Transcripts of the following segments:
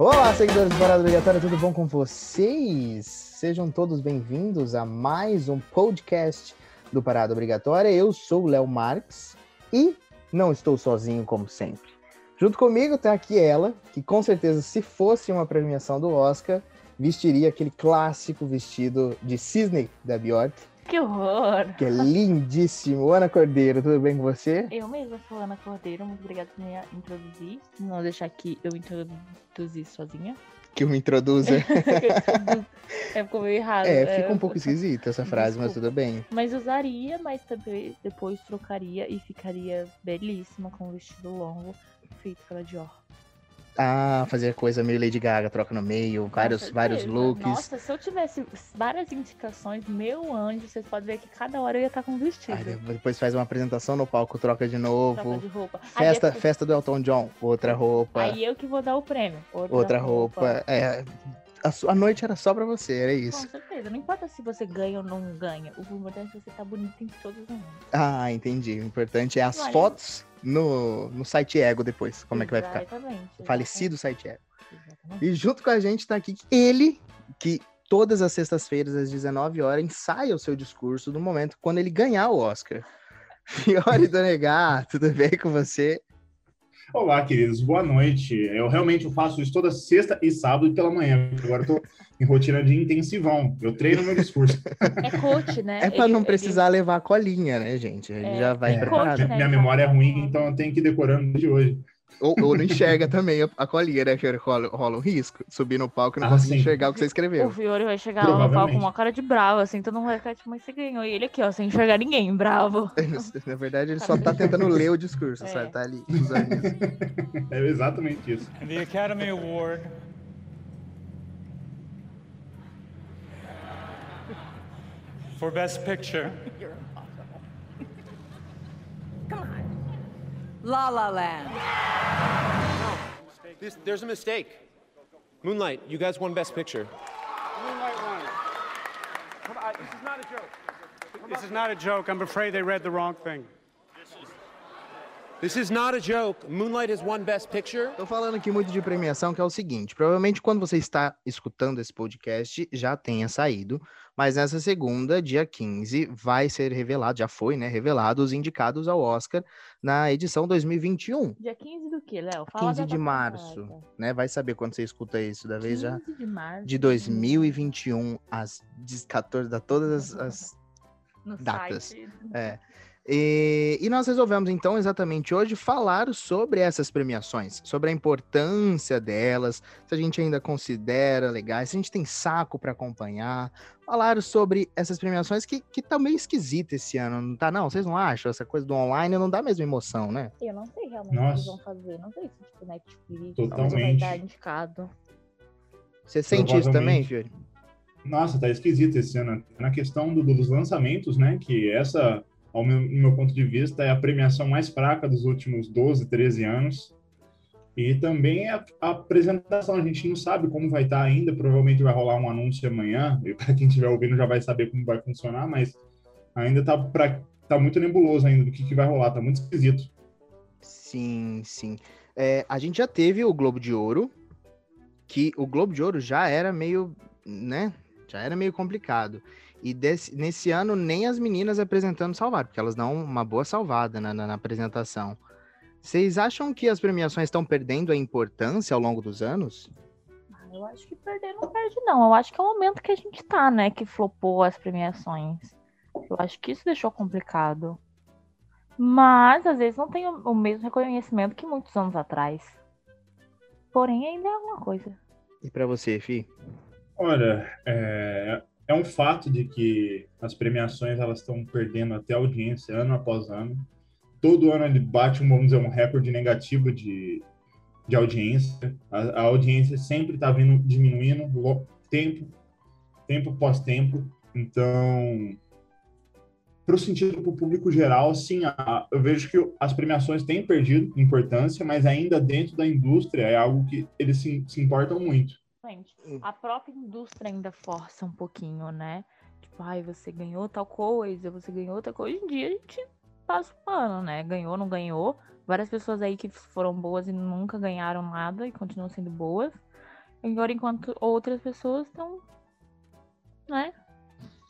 Olá, seguidores do Parada Obrigatória, tudo bom com vocês? Sejam todos bem-vindos a mais um podcast do Parada Obrigatória. Eu sou o Léo Marques e não estou sozinho, como sempre. Junto comigo está aqui ela, que com certeza, se fosse uma premiação do Oscar, vestiria aquele clássico vestido de cisne da Bjork. Que horror! Que é lindíssimo. Ana Cordeiro, tudo bem com você? Eu mesma sou Ana Cordeiro, muito obrigada por me introduzir. Não deixar que eu introduzir sozinha. Que eu me introduza. é, ficou meio errado. É, fica um pouco esquisita essa frase, Desculpa. mas tudo bem. Mas usaria, mas também depois trocaria e ficaria belíssima com um vestido longo feito pela Dior. Ah, fazer coisa meio Lady Gaga, troca no meio, vários, vários looks. Nossa, se eu tivesse várias indicações, meu anjo, vocês podem ver que cada hora eu ia estar com vestido. Aí depois faz uma apresentação no palco, troca de novo. Troca de roupa. Festa, é... festa do Elton John, outra roupa. Aí eu que vou dar o prêmio. Outra, outra roupa. roupa. É, a, a, noite era só pra você, era isso. Com certeza. Não importa se você ganha ou não ganha. O importante é você estar tá bonito em todos os momentos. Ah, entendi. O importante é as Olha, fotos no, no site Ego depois, como exatamente, é que vai ficar. Exatamente. Falecido site Ego. Exatamente. E junto com a gente tá aqui ele, que todas as sextas-feiras, às 19 horas, ensaia o seu discurso no momento quando ele ganhar o Oscar. Fiore Donegar, tudo bem com você? Olá, queridos, boa noite. Eu realmente faço isso toda sexta e sábado pela manhã. Agora eu tô em rotina de intensivão. Eu treino meu discurso. É coach, né? É para não precisar ele... levar a colinha, né, gente? Ele é, já vai é, preparado. Coach, né? Minha memória é ruim, então eu tenho que ir decorando de hoje. Ou, ou não enxerga também a, a colinha, né? Que rola, rola um risco. Subir no palco e não ah, conseguir enxergar o que você escreveu. O Fiore vai chegar lá no palco com uma cara de bravo, assim, todo mundo vai ficar tipo, mas você ganhou. E ele aqui, ó, sem enxergar ninguém, bravo. Na verdade, ele só tá tentando ler o discurso, é. sabe? Tá ali É exatamente isso. And the Academy Award for Best Picture. La La Land. No, this, there's a mistake. Moonlight, you guys won Best Picture. Moonlight won. Come on, this is not a joke. This is not a joke. I'm afraid they read the wrong thing. This is not a joke. Moonlight has won Best Picture. Tô falando aqui muito de premiação, que é o seguinte: provavelmente quando você está escutando esse podcast já tenha saído, mas nessa segunda, dia 15, vai ser revelado, já foi, né? Revelado os indicados ao Oscar na edição 2021. Dia 15 do que, Léo? 15 de março, né? Vai saber quando você escuta isso da vez já. de março. De 2021, às 14, da todas as, as datas. Site. É. E, e, nós resolvemos, então, exatamente hoje, falar sobre essas premiações, sobre a importância delas, se a gente ainda considera legais, se a gente tem saco para acompanhar, falar sobre essas premiações que, que tá meio esquisita esse ano, não tá? Não, vocês não acham? Essa coisa do online não dá a mesma emoção, né? Eu não sei realmente Nossa. o que eles vão fazer, não sei se tipo Netflix Totalmente. vai estar indicado. Você sente isso também, Fiori? Nossa, tá esquisito esse ano. Na questão do, dos lançamentos, né? Que essa ao meu, meu ponto de vista, é a premiação mais fraca dos últimos 12, 13 anos. E também a, a apresentação, a gente não sabe como vai estar ainda, provavelmente vai rolar um anúncio amanhã, e para quem estiver ouvindo já vai saber como vai funcionar, mas ainda tá, pra, tá muito nebuloso ainda do que, que vai rolar, tá muito esquisito. Sim, sim. É, a gente já teve o Globo de Ouro, que o Globo de Ouro já era meio, né, já era meio complicado. E desse, nesse ano, nem as meninas apresentando salvar, porque elas dão uma boa salvada na, na, na apresentação. Vocês acham que as premiações estão perdendo a importância ao longo dos anos? Ah, eu acho que perder não perde, não. Eu acho que é o momento que a gente tá, né? Que flopou as premiações. Eu acho que isso deixou complicado. Mas, às vezes, não tem o, o mesmo reconhecimento que muitos anos atrás. Porém, ainda é alguma coisa. E para você, Fi? Olha, é, é um fato de que as premiações elas estão perdendo até audiência ano após ano. Todo ano ele bate um, vamos dizer, um recorde negativo de, de audiência. A, a audiência sempre está vindo diminuindo tempo, tempo pós tempo. Então, para o sentido para o público geral, sim, a, eu vejo que as premiações têm perdido importância, mas ainda dentro da indústria é algo que eles se, se importam muito. Hum. A própria indústria ainda força um pouquinho, né? Tipo, ai, você ganhou tal coisa, você ganhou outra coisa. Hoje em dia a gente passa o pano, né? Ganhou, não ganhou. Várias pessoas aí que foram boas e nunca ganharam nada e continuam sendo boas. Agora, enquanto outras pessoas estão, né?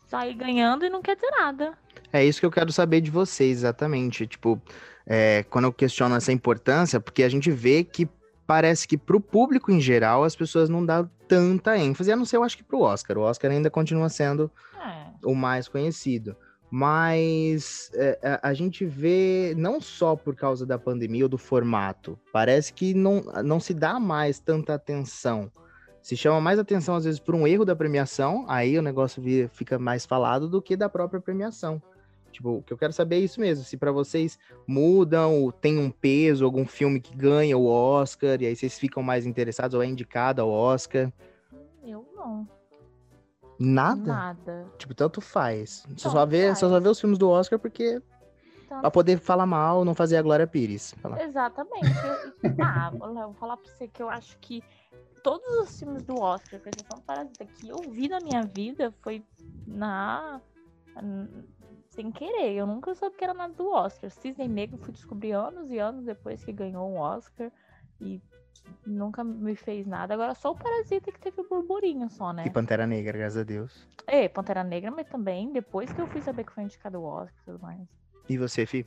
Sair ganhando e não quer dizer nada. É isso que eu quero saber de vocês, exatamente. Tipo, é, quando eu questiono essa importância, porque a gente vê que parece que pro público em geral as pessoas não dão tanta ênfase, a não ser eu acho que pro Oscar. O Oscar ainda continua sendo É. o mais conhecido. Mas é, a, gente vê, não só por causa da pandemia ou do formato, parece que não, não se dá mais tanta atenção. Se chama mais atenção, às vezes, por um erro da premiação, aí o negócio fica mais falado do que da própria premiação. Tipo, o que eu quero saber é isso mesmo. Se pra vocês mudam, ou tem um peso, algum filme que ganha o Oscar, e aí vocês ficam mais interessados, ou é indicado ao Oscar. Eu não. Nada? Nada. Tipo, tanto faz. Você Tanto só vê, você só faz. vê os filmes do Oscar porque Tanto pra poder falar mal, não fazer a Glória Pires. Falar. Exatamente. Eu- ah, Léo, vou falar pra você que eu acho que todos os filmes do Oscar, com exceção do Parasita, que eu vi na minha vida foi na. Sem querer. Eu nunca soube que era nada do Oscar. Cisne Negro eu fui descobrir anos e anos depois que ganhou um Oscar. E nunca me fez nada. Agora só o Parasita que teve o burburinho só, né? E Pantera Negra, graças a Deus. É, Pantera Negra, mas também depois que eu fui saber que foi indicado o Oscar e tudo mais. E você, Fi?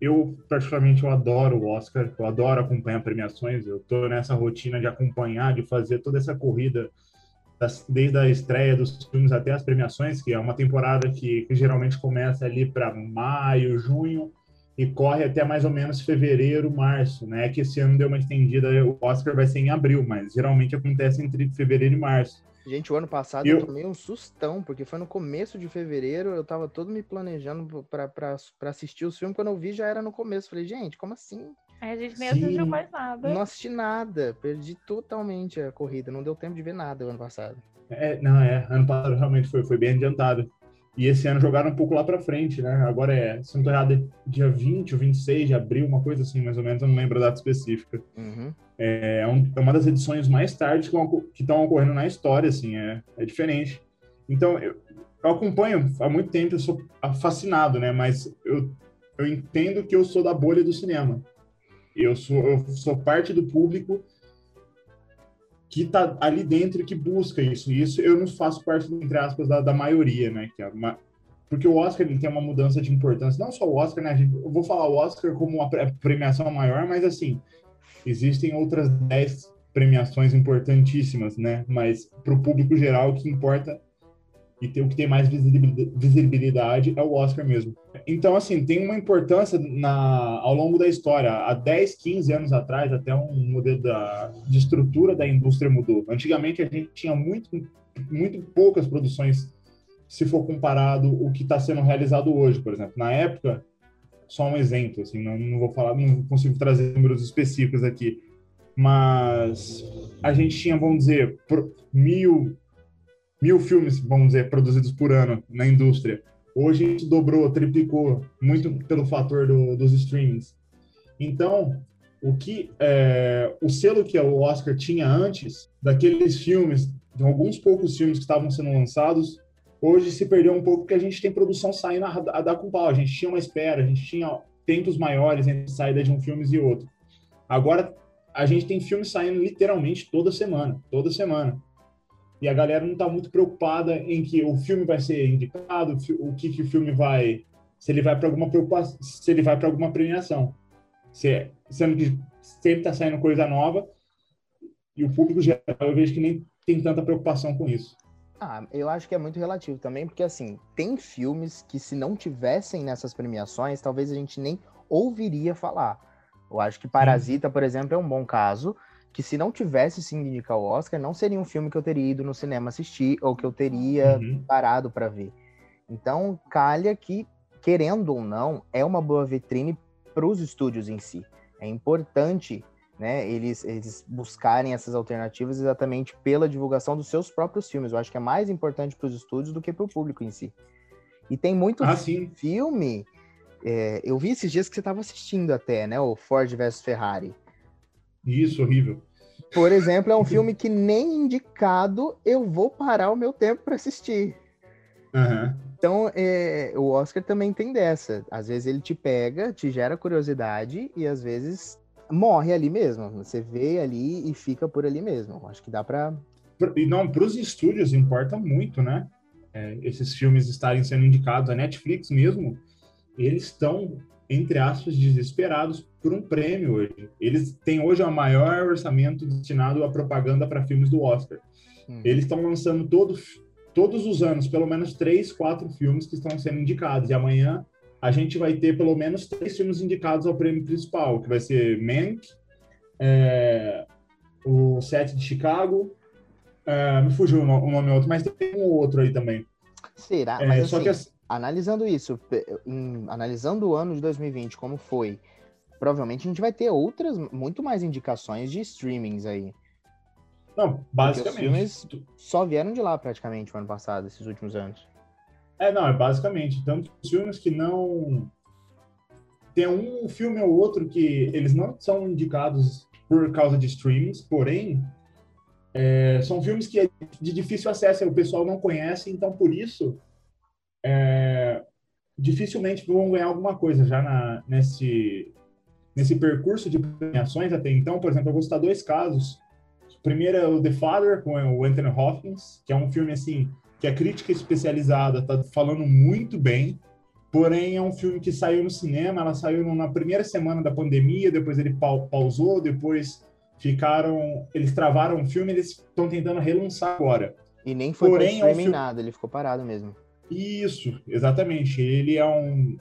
Eu, particularmente, eu adoro o Oscar, eu adoro acompanhar premiações, eu tô nessa rotina de acompanhar, de fazer toda essa corrida, das- desde a estreia dos filmes até as premiações, que é uma temporada que, que geralmente começa ali para maio, junho, e corre até mais ou menos fevereiro, março, né? Que esse ano deu uma estendida, o Oscar vai ser em abril, mas geralmente acontece entre fevereiro e março. Gente, o ano passado Eu- eu tomei um sustão, porque foi no começo de fevereiro, eu tava todo me planejando pra assistir os filmes, quando eu vi já era no começo. Falei, gente, como assim? Aí a gente nem Sim. assistiu mais nada. Não assisti nada, perdi totalmente a corrida, não deu tempo de ver nada o ano passado. É, não, é, ano passado realmente foi, foi bem adiantado. E esse ano jogaram um pouco lá pra frente, né? Agora é, se não tô errado, é dia 20 ou 26 de abril, uma coisa assim, mais ou menos, eu não lembro a data específica. Uhum. É, um- é uma das edições mais tardes que estão ocorrendo na história, assim, é, é diferente. Então, eu, eu acompanho há muito tempo, eu sou fascinado, né? Mas eu, eu entendo que eu sou da bolha do cinema. Eu sou, eu sou parte do público que tá ali dentro que busca isso. E isso eu não faço parte, entre aspas, da, da maioria, né? Que é uma- porque o Oscar ele tem uma mudança de importância. Não só o Oscar, né? Eu vou falar o Oscar como uma pre- premiação maior, mas assim, existem outras 10 premiações importantíssimas, né? Mas para o público geral, o que importa e tem, o que tem mais visibilidade, é o Oscar mesmo. Então, assim, tem uma importância na, ao longo da história. Há 10, 15 anos atrás, até um modelo da, de estrutura da indústria mudou. Antigamente, a gente tinha muito, muito poucas produções, se for comparado o que está sendo realizado hoje, por exemplo. Na época, só um exemplo, assim, não, não vou falar, não consigo trazer números específicos aqui, mas a gente tinha, vamos dizer, mil, mil filmes, vamos dizer, produzidos por ano na indústria. Hoje isso dobrou, triplicou, muito pelo fator do- dos streamings. Então, o que é, o selo que o Oscar tinha antes, daqueles filmes, de alguns poucos filmes que estavam sendo lançados, hoje se perdeu um pouco porque a gente tem produção saindo a, a dar com pau. A gente tinha uma espera, a gente tinha tempos maiores entre saída de um filme e outro. Agora, a gente tem filmes saindo literalmente toda semana, toda semana. E a galera não está muito preocupada em que o filme vai ser indicado, o que, que o filme vai, se ele vai para alguma preocupação, se ele vai para alguma premiação. Se, sendo que sempre está saindo coisa nova e o público geral eu vejo que nem tem tanta preocupação com isso. Ah, eu acho que é muito relativo também, porque assim, tem filmes que se não tivessem nessas premiações, talvez a gente nem ouviria falar. Eu acho que Parasita, por exemplo, é um bom caso, que se não tivesse de indicar o Oscar, não seria um filme que eu teria ido no cinema assistir, ou que eu teria Uhum. parado para ver. Então, calha que, querendo ou não, é uma boa vitrine para os estúdios em si. É importante né, eles, eles buscarem essas alternativas exatamente pela divulgação dos seus próprios filmes. Eu acho que é mais importante para os estúdios do que para o público em si. E tem muito Ah, filme. é, eu vi esses dias que você estava assistindo até, né? O Ford vs Ferrari. Isso, horrível. Por exemplo, é um filme que nem indicado eu vou parar o meu tempo para assistir. Aham. Então, é, o Oscar também tem dessa. Às vezes ele te pega, te gera curiosidade, e às vezes morre ali mesmo. Você vê ali e fica por ali mesmo. Acho que dá pra. E não, para os estúdios importa muito, né? É, esses filmes estarem sendo indicados. A Netflix mesmo, eles estão, entre aspas, desesperados por um prêmio hoje. Eles têm hoje o maior orçamento destinado à propaganda para filmes do Oscar. Hum. Eles estão lançando todo, todos os anos pelo menos três, quatro filmes que estão sendo indicados. E amanhã a gente vai ter pelo menos três filmes indicados ao prêmio principal, que vai ser Mank, é, o Sete de Chicago, é, me fugiu o no- o nome outro, mas tem um outro aí também. Será? É, Mas só assim, que analisando isso, em- analisando o ano de 2020, como foi, provavelmente a gente vai ter outras, muito mais indicações de streamings aí. não, Porque os basicamente. filmes só vieram de lá praticamente o ano passado, esses últimos anos. É, não, é basicamente. Tanto os filmes que não. Tem um filme ou outro que eles não são indicados por causa de streams, porém, é, são filmes que é de difícil acesso, o pessoal não conhece, então por isso, é, dificilmente vão ganhar alguma coisa já na, nesse, nesse percurso de premiações até então. Por exemplo, eu vou citar dois casos. O primeiro é o The Father, com o Anthony Hopkins, que é um filme assim que a crítica especializada está falando muito bem, porém é um filme que saiu no cinema, ela saiu na primeira semana da pandemia, depois ele pau- pausou, depois ficaram, eles travaram o filme, eles estão tentando relançar agora. E nem foi Porém, pra é um streaming filme- nada, ele ficou parado mesmo. Isso, exatamente. Ele é um,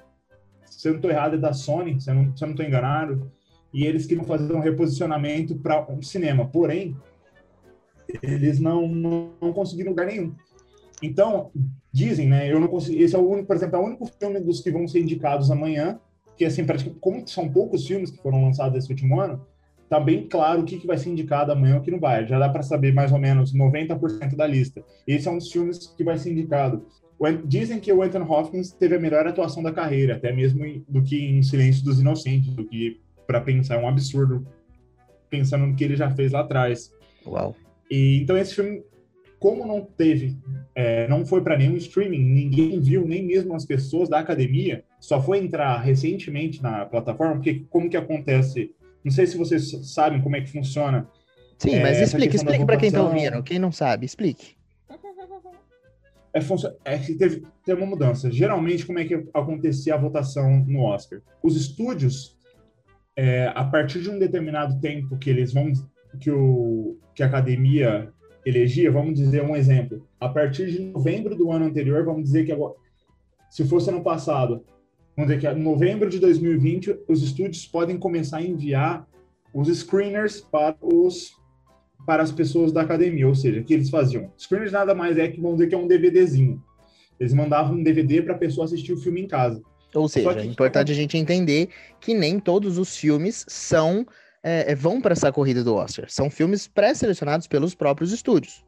se eu não estou errado, é da Sony, se eu não, estou enganado, e eles queriam fazer um reposicionamento para um cinema, porém eles não, não conseguiram lugar nenhum. Então, dizem, né? Eu não consegui. Esse é o único, por exemplo, é o único filme dos que vão ser indicados amanhã, que assim, praticamente, como são poucos filmes que foram lançados esse último ano, tá bem claro o que, que vai ser indicado amanhã e o que não vai. Já dá para saber mais ou menos 90% da lista. Esse é um dos filmes que vai ser indicado. Dizem que o Anthony Hopkins teve a melhor atuação da carreira, até mesmo do que em Silêncio dos Inocentes, do que, para pensar, é um absurdo, pensando no que ele já fez lá atrás. Uau. E, então esse filme, como não teve, é, não foi para nenhum streaming, ninguém viu, nem mesmo as pessoas da academia, só foi entrar recentemente na plataforma, porque como que acontece? Não sei se vocês sabem como é que funciona. Sim, É, mas explique, explique pra quem tá ouvindo. Quem não sabe, explique. É, é que teve, teve uma mudança. Geralmente, como é que acontecia a votação no Oscar? Os estúdios, é, a partir de um determinado tempo que eles vão, que, o, que a academia elegia, vamos dizer um exemplo, a partir de novembro do ano anterior, vamos dizer que agora, se fosse ano passado, vamos dizer que em novembro de 2020, os estúdios podem começar a enviar os screeners para os para as pessoas da academia, ou seja, o que eles faziam? Screeners nada mais é que vamos dizer que é um DVDzinho. Eles mandavam um DVD para a pessoa assistir o filme em casa. Ou seja, que- é importante a gente entender que nem todos os filmes são é, é, vão para essa corrida do Oscar. São filmes pré-selecionados pelos próprios estúdios.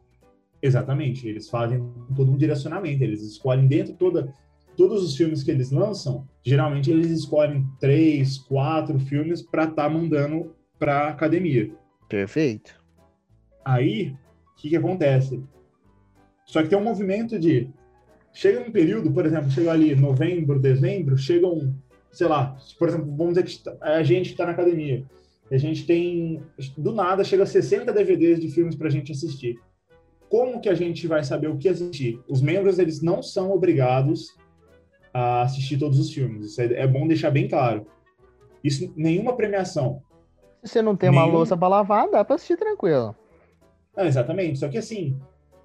Exatamente, eles fazem todo um direcionamento, eles escolhem dentro toda todos os filmes que eles lançam, geralmente eles escolhem três, quatro filmes para estar mandando para academia. Perfeito. Aí, o que, que acontece? Só que tem um movimento de. Chega um período, por exemplo, chega ali novembro, dezembro, chegam, sei lá, por exemplo, vamos dizer que a gente está na academia. A gente tem. Do nada, chega 60 DVDs de filmes para a gente assistir. Como que a gente vai saber o que assistir? Os membros, eles não são obrigados a assistir todos os filmes. Isso é, é bom deixar bem claro. Isso, nenhuma premiação, Se você não tem uma Nenhum- louça pra lavar, dá pra assistir tranquilo. Ah, exatamente. Só que assim,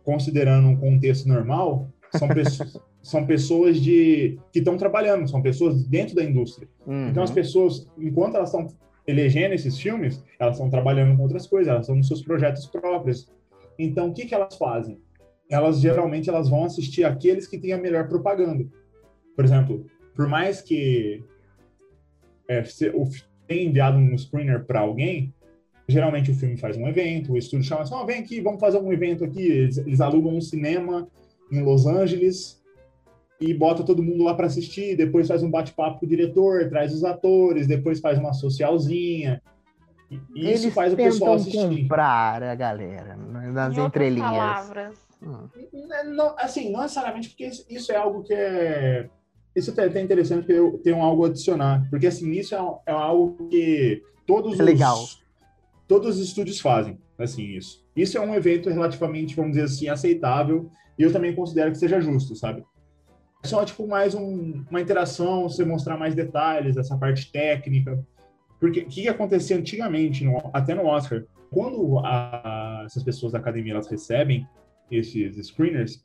considerando um contexto normal, são, pessoas, são pessoas de que estão trabalhando, são pessoas dentro da indústria. Então as Uhum. pessoas, enquanto elas estão elegendo esses filmes, elas estão trabalhando com outras coisas, elas estão nos seus projetos próprios. Então o que que elas fazem? Elas geralmente elas vão assistir aqueles que têm a melhor propaganda. Por exemplo, por mais que é, se- o tenha enviado um screener para alguém, geralmente o filme faz um evento, o estúdio chama assim, ó, vem aqui, vamos fazer um evento aqui. Eles, eles alugam um cinema em Los Angeles e bota todo mundo lá para assistir, depois faz um bate-papo com o diretor, traz os atores, depois faz uma socialzinha. E e isso Eles faz o pessoal assistir. comprar a galera né, nas Em entrelinhas. palavras, Hum. Não, assim, não necessariamente porque isso, é algo que é. Isso é até interessante porque eu tenho algo a adicionar. Porque, assim, isso é, é algo que todos É legal. Os todos os estúdios fazem, assim, isso. Isso é um evento relativamente, vamos dizer assim, aceitável, e eu também considero que seja justo, sabe? É só, tipo, mais um- uma interação, você mostrar mais detalhes, essa parte técnica. Porque o que, acontecia antigamente, no- até no Oscar? Quando a- essas pessoas da academia elas recebem esses screeners,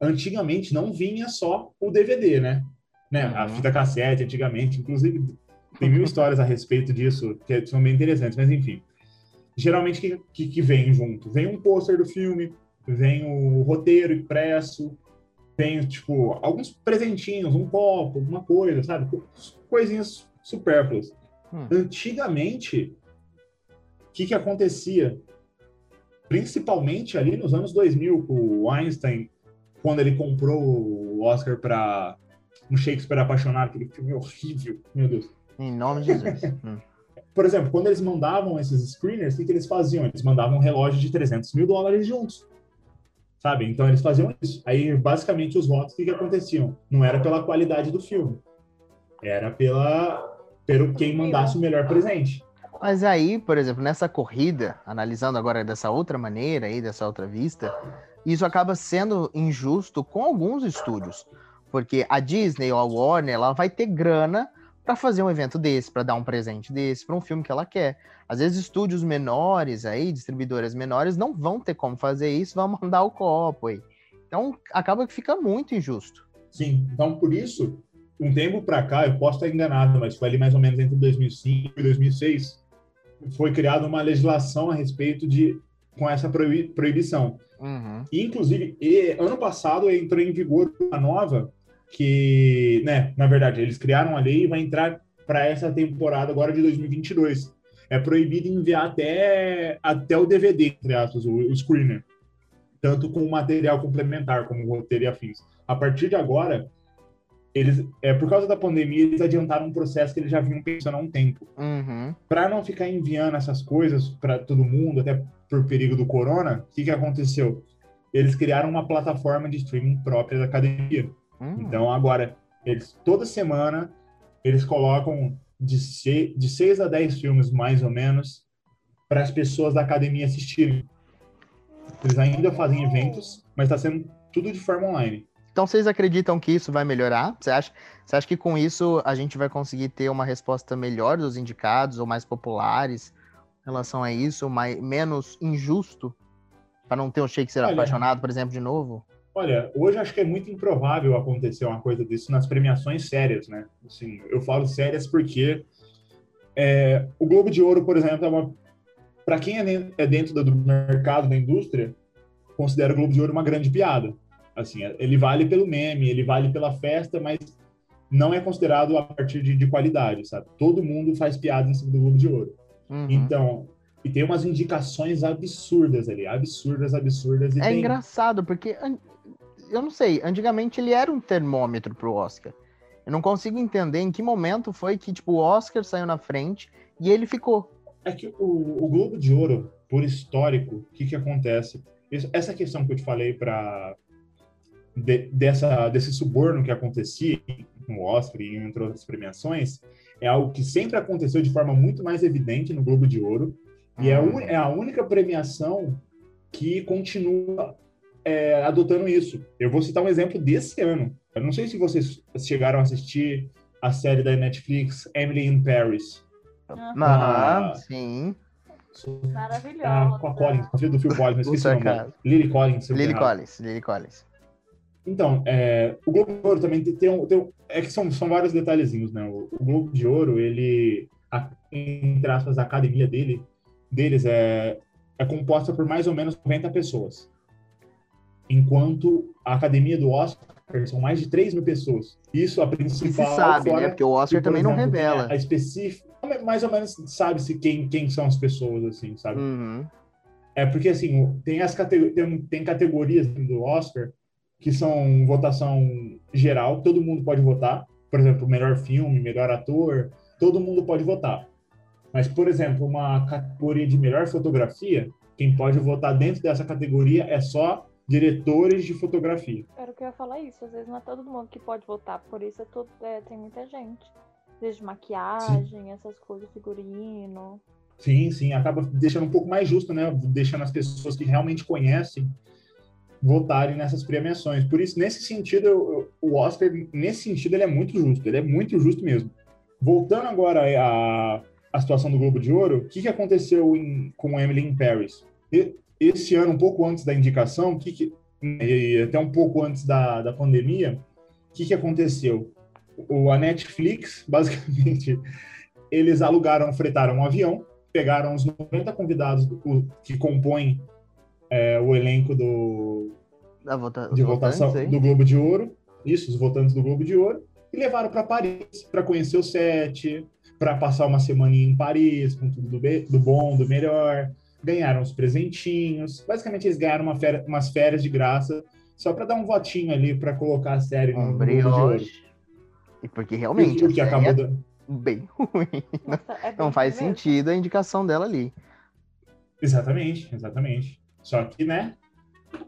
antigamente não vinha só o DVD, né? né? A Uhum. fita cassete, antigamente, inclusive, tem mil histórias a respeito disso que são bem interessantes, mas enfim. Geralmente, que, que, que vem junto? Vem um pôster do filme, vem o roteiro impresso, vem, tipo, alguns presentinhos, um copo, alguma coisa, sabe? Co- Coisinhas supérfluas. Hum. Antigamente, o que, que acontecia? Principalmente ali nos anos 2000, com o Einstein, quando ele comprou o Oscar para um Shakespeare apaixonado, aquele filme horrível, meu Deus. Em nome de Jesus. Hum. Por exemplo, quando eles mandavam esses screeners, o que, que eles faziam? Eles mandavam um relógio de 300 mil dólares juntos. Sabe? Então eles faziam isso. Aí, basicamente, os votos, o que, que aconteciam? Não era pela qualidade do filme. Era pela pelo quem mandasse o melhor presente. Mas aí, por exemplo, nessa corrida, analisando agora dessa outra maneira aí, dessa outra vista, isso acaba sendo injusto com alguns estúdios. Porque a Disney ou a Warner, ela vai ter grana para fazer um evento desse, para dar um presente desse, para um filme que ela quer. Às vezes estúdios menores aí, distribuidoras menores, não vão ter como fazer isso, vão mandar o copo aí. Então acaba que fica muito injusto. Sim, então por isso, um tempo para cá, eu posso estar enganado, mas foi ali mais ou menos entre 2005 e 2006, foi criada uma legislação a respeito de com essa proibi- proibição. Uhum. Inclusive, e, ano passado entrou em vigor uma nova que, né, na verdade, eles criaram a lei e vai entrar para essa temporada agora de 2022. É proibido enviar até, até o DVD, entre aspas, o, o screener. Tanto com material complementar, como roteiro e afins. A partir de agora, eles, é, por causa da pandemia, eles adiantaram um processo que eles já vinham pensando há um tempo Uhum. para não ficar enviando essas coisas para todo mundo, até por perigo do corona, o que, que aconteceu? Eles criaram uma plataforma de streaming própria da academia. Hum. Então, agora, eles toda semana, eles colocam de, se, de seis a dez filmes, mais ou menos, para as pessoas da academia assistirem. Eles ainda fazem eventos, mas está sendo tudo de forma online. Então vocês acreditam que isso vai melhorar? Você acha, você acha que com isso a gente vai conseguir ter uma resposta melhor dos indicados ou mais populares em relação a isso, mais, menos injusto? Para não ter um Shakespeare Olha. apaixonado, por exemplo, de novo? Olha, hoje acho que é muito improvável acontecer uma coisa disso nas premiações sérias, né? Assim, eu falo sérias porque é, o Globo de Ouro, por exemplo, é uma para quem é é dentro do mercado da indústria, considera o Globo de Ouro uma grande piada. Assim, ele vale pelo meme, ele vale pela festa, mas não é considerado a partir de, de qualidade, sabe? Todo mundo faz piada em cima do Globo de Ouro. Uhum. Então, e tem umas indicações absurdas ali, absurdas, absurdas. É tem... engraçado, porque eu não sei, antigamente ele era um termômetro pro Oscar. Eu não consigo entender em que momento foi que tipo, o Oscar saiu na frente e ele ficou. É que o, o Globo de Ouro, por histórico, o que, que acontece? Isso- essa questão que eu te falei para dessa desse suborno que acontecia no Oscar e entre outras premiações é algo que sempre aconteceu de forma muito mais evidente no Globo de Ouro e é, un- é a única premiação que continua é, adotando isso. Eu vou citar um exemplo desse ano. Eu não sei se vocês chegaram a assistir a série da Netflix Emily in Paris. Aham, Ah. sim. Maravilhosa. Ah, com a Collins, com a filha do Phil Collins, mas esqueci o nome. Lily Collins. Lily. Collins, Lily Collins. Então, é, o Globo de Ouro também tem, tem um, tem um- é que são, são vários detalhezinhos, né? O, o Globo de Ouro, ele, a, entre aspas, a academia dele, deles é, é composta por mais ou menos 90 pessoas. Enquanto a academia do Oscar são mais de 3 mil pessoas. Isso a E principal. se sabe, fora né? Porque o Oscar que, também não exemplo, tem revela. A, específica, mais ou menos sabe-se quem, quem são as pessoas, assim, sabe? Uhum. É porque, assim, tem, as categ tem, tem categorias do Oscar que são votação geral, todo mundo pode votar. Por exemplo, melhor filme, melhor ator, todo mundo pode votar. Mas, por exemplo, uma categoria de melhor fotografia, quem pode votar dentro dessa categoria é só diretores de fotografia. Era o que eu ia falar isso. Às vezes não é todo mundo que pode votar, por isso é tudo, é, tem muita gente. Desde maquiagem, essas coisas, figurino. Sim, sim, acaba deixando um pouco mais justo, né? Deixando as pessoas que realmente conhecem votarem nessas premiações. Por isso, nesse sentido, eu- eu- o Oscar, nesse sentido, ele é muito justo. Ele é muito justo mesmo. Voltando agora à, à situação do Globo de Ouro, o que, que aconteceu em- com Emily in Paris? E- esse ano, um pouco antes da indicação, que que- e até um pouco antes da, da pandemia, o que, que aconteceu? O, a Netflix, basicamente, eles alugaram, fretaram um avião, pegaram os 90 convidados do- que compõem é, o elenco do, vota... de votação votantes do Globo de Ouro, isso, os votantes do Globo de Ouro, e levaram para Paris para conhecer o set, para passar uma semaninha em Paris, com tudo do, do bom, do melhor. Ganharam os presentinhos. Basicamente, eles ganharam uma féri- umas férias de graça, só para dar um votinho ali para colocar a série no, Um no brioche. E porque realmente o que a série acabou é dando. bem ruim. Nossa, é bem Não faz mesmo. sentido a indicação dela ali. Exatamente, exatamente. Só que, né?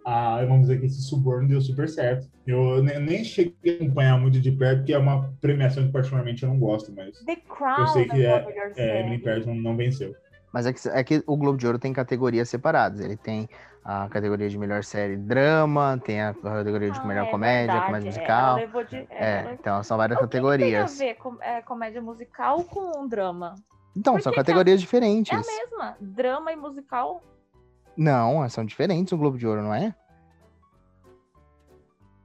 Ah, vamos dizer que esse suborno deu super certo. Eu ne- nem cheguei a acompanhar muito de perto, porque é uma premiação que particularmente eu não gosto, mas The Crown eu sei que é é, a melhor é, série. Emily não venceu. Mas é que, é que o Globo de Ouro tem categorias separadas. Ele tem a categoria de melhor série drama, tem a categoria de Ah, melhor é comédia, verdade, comédia é, musical. de- é, É, ela- então são várias O que que categorias. tem a ver com é, comédia musical com um drama? Então, Por são a- categorias É diferentes. a mesma. Drama e musical. Não, são diferentes o Globo de Ouro, não é?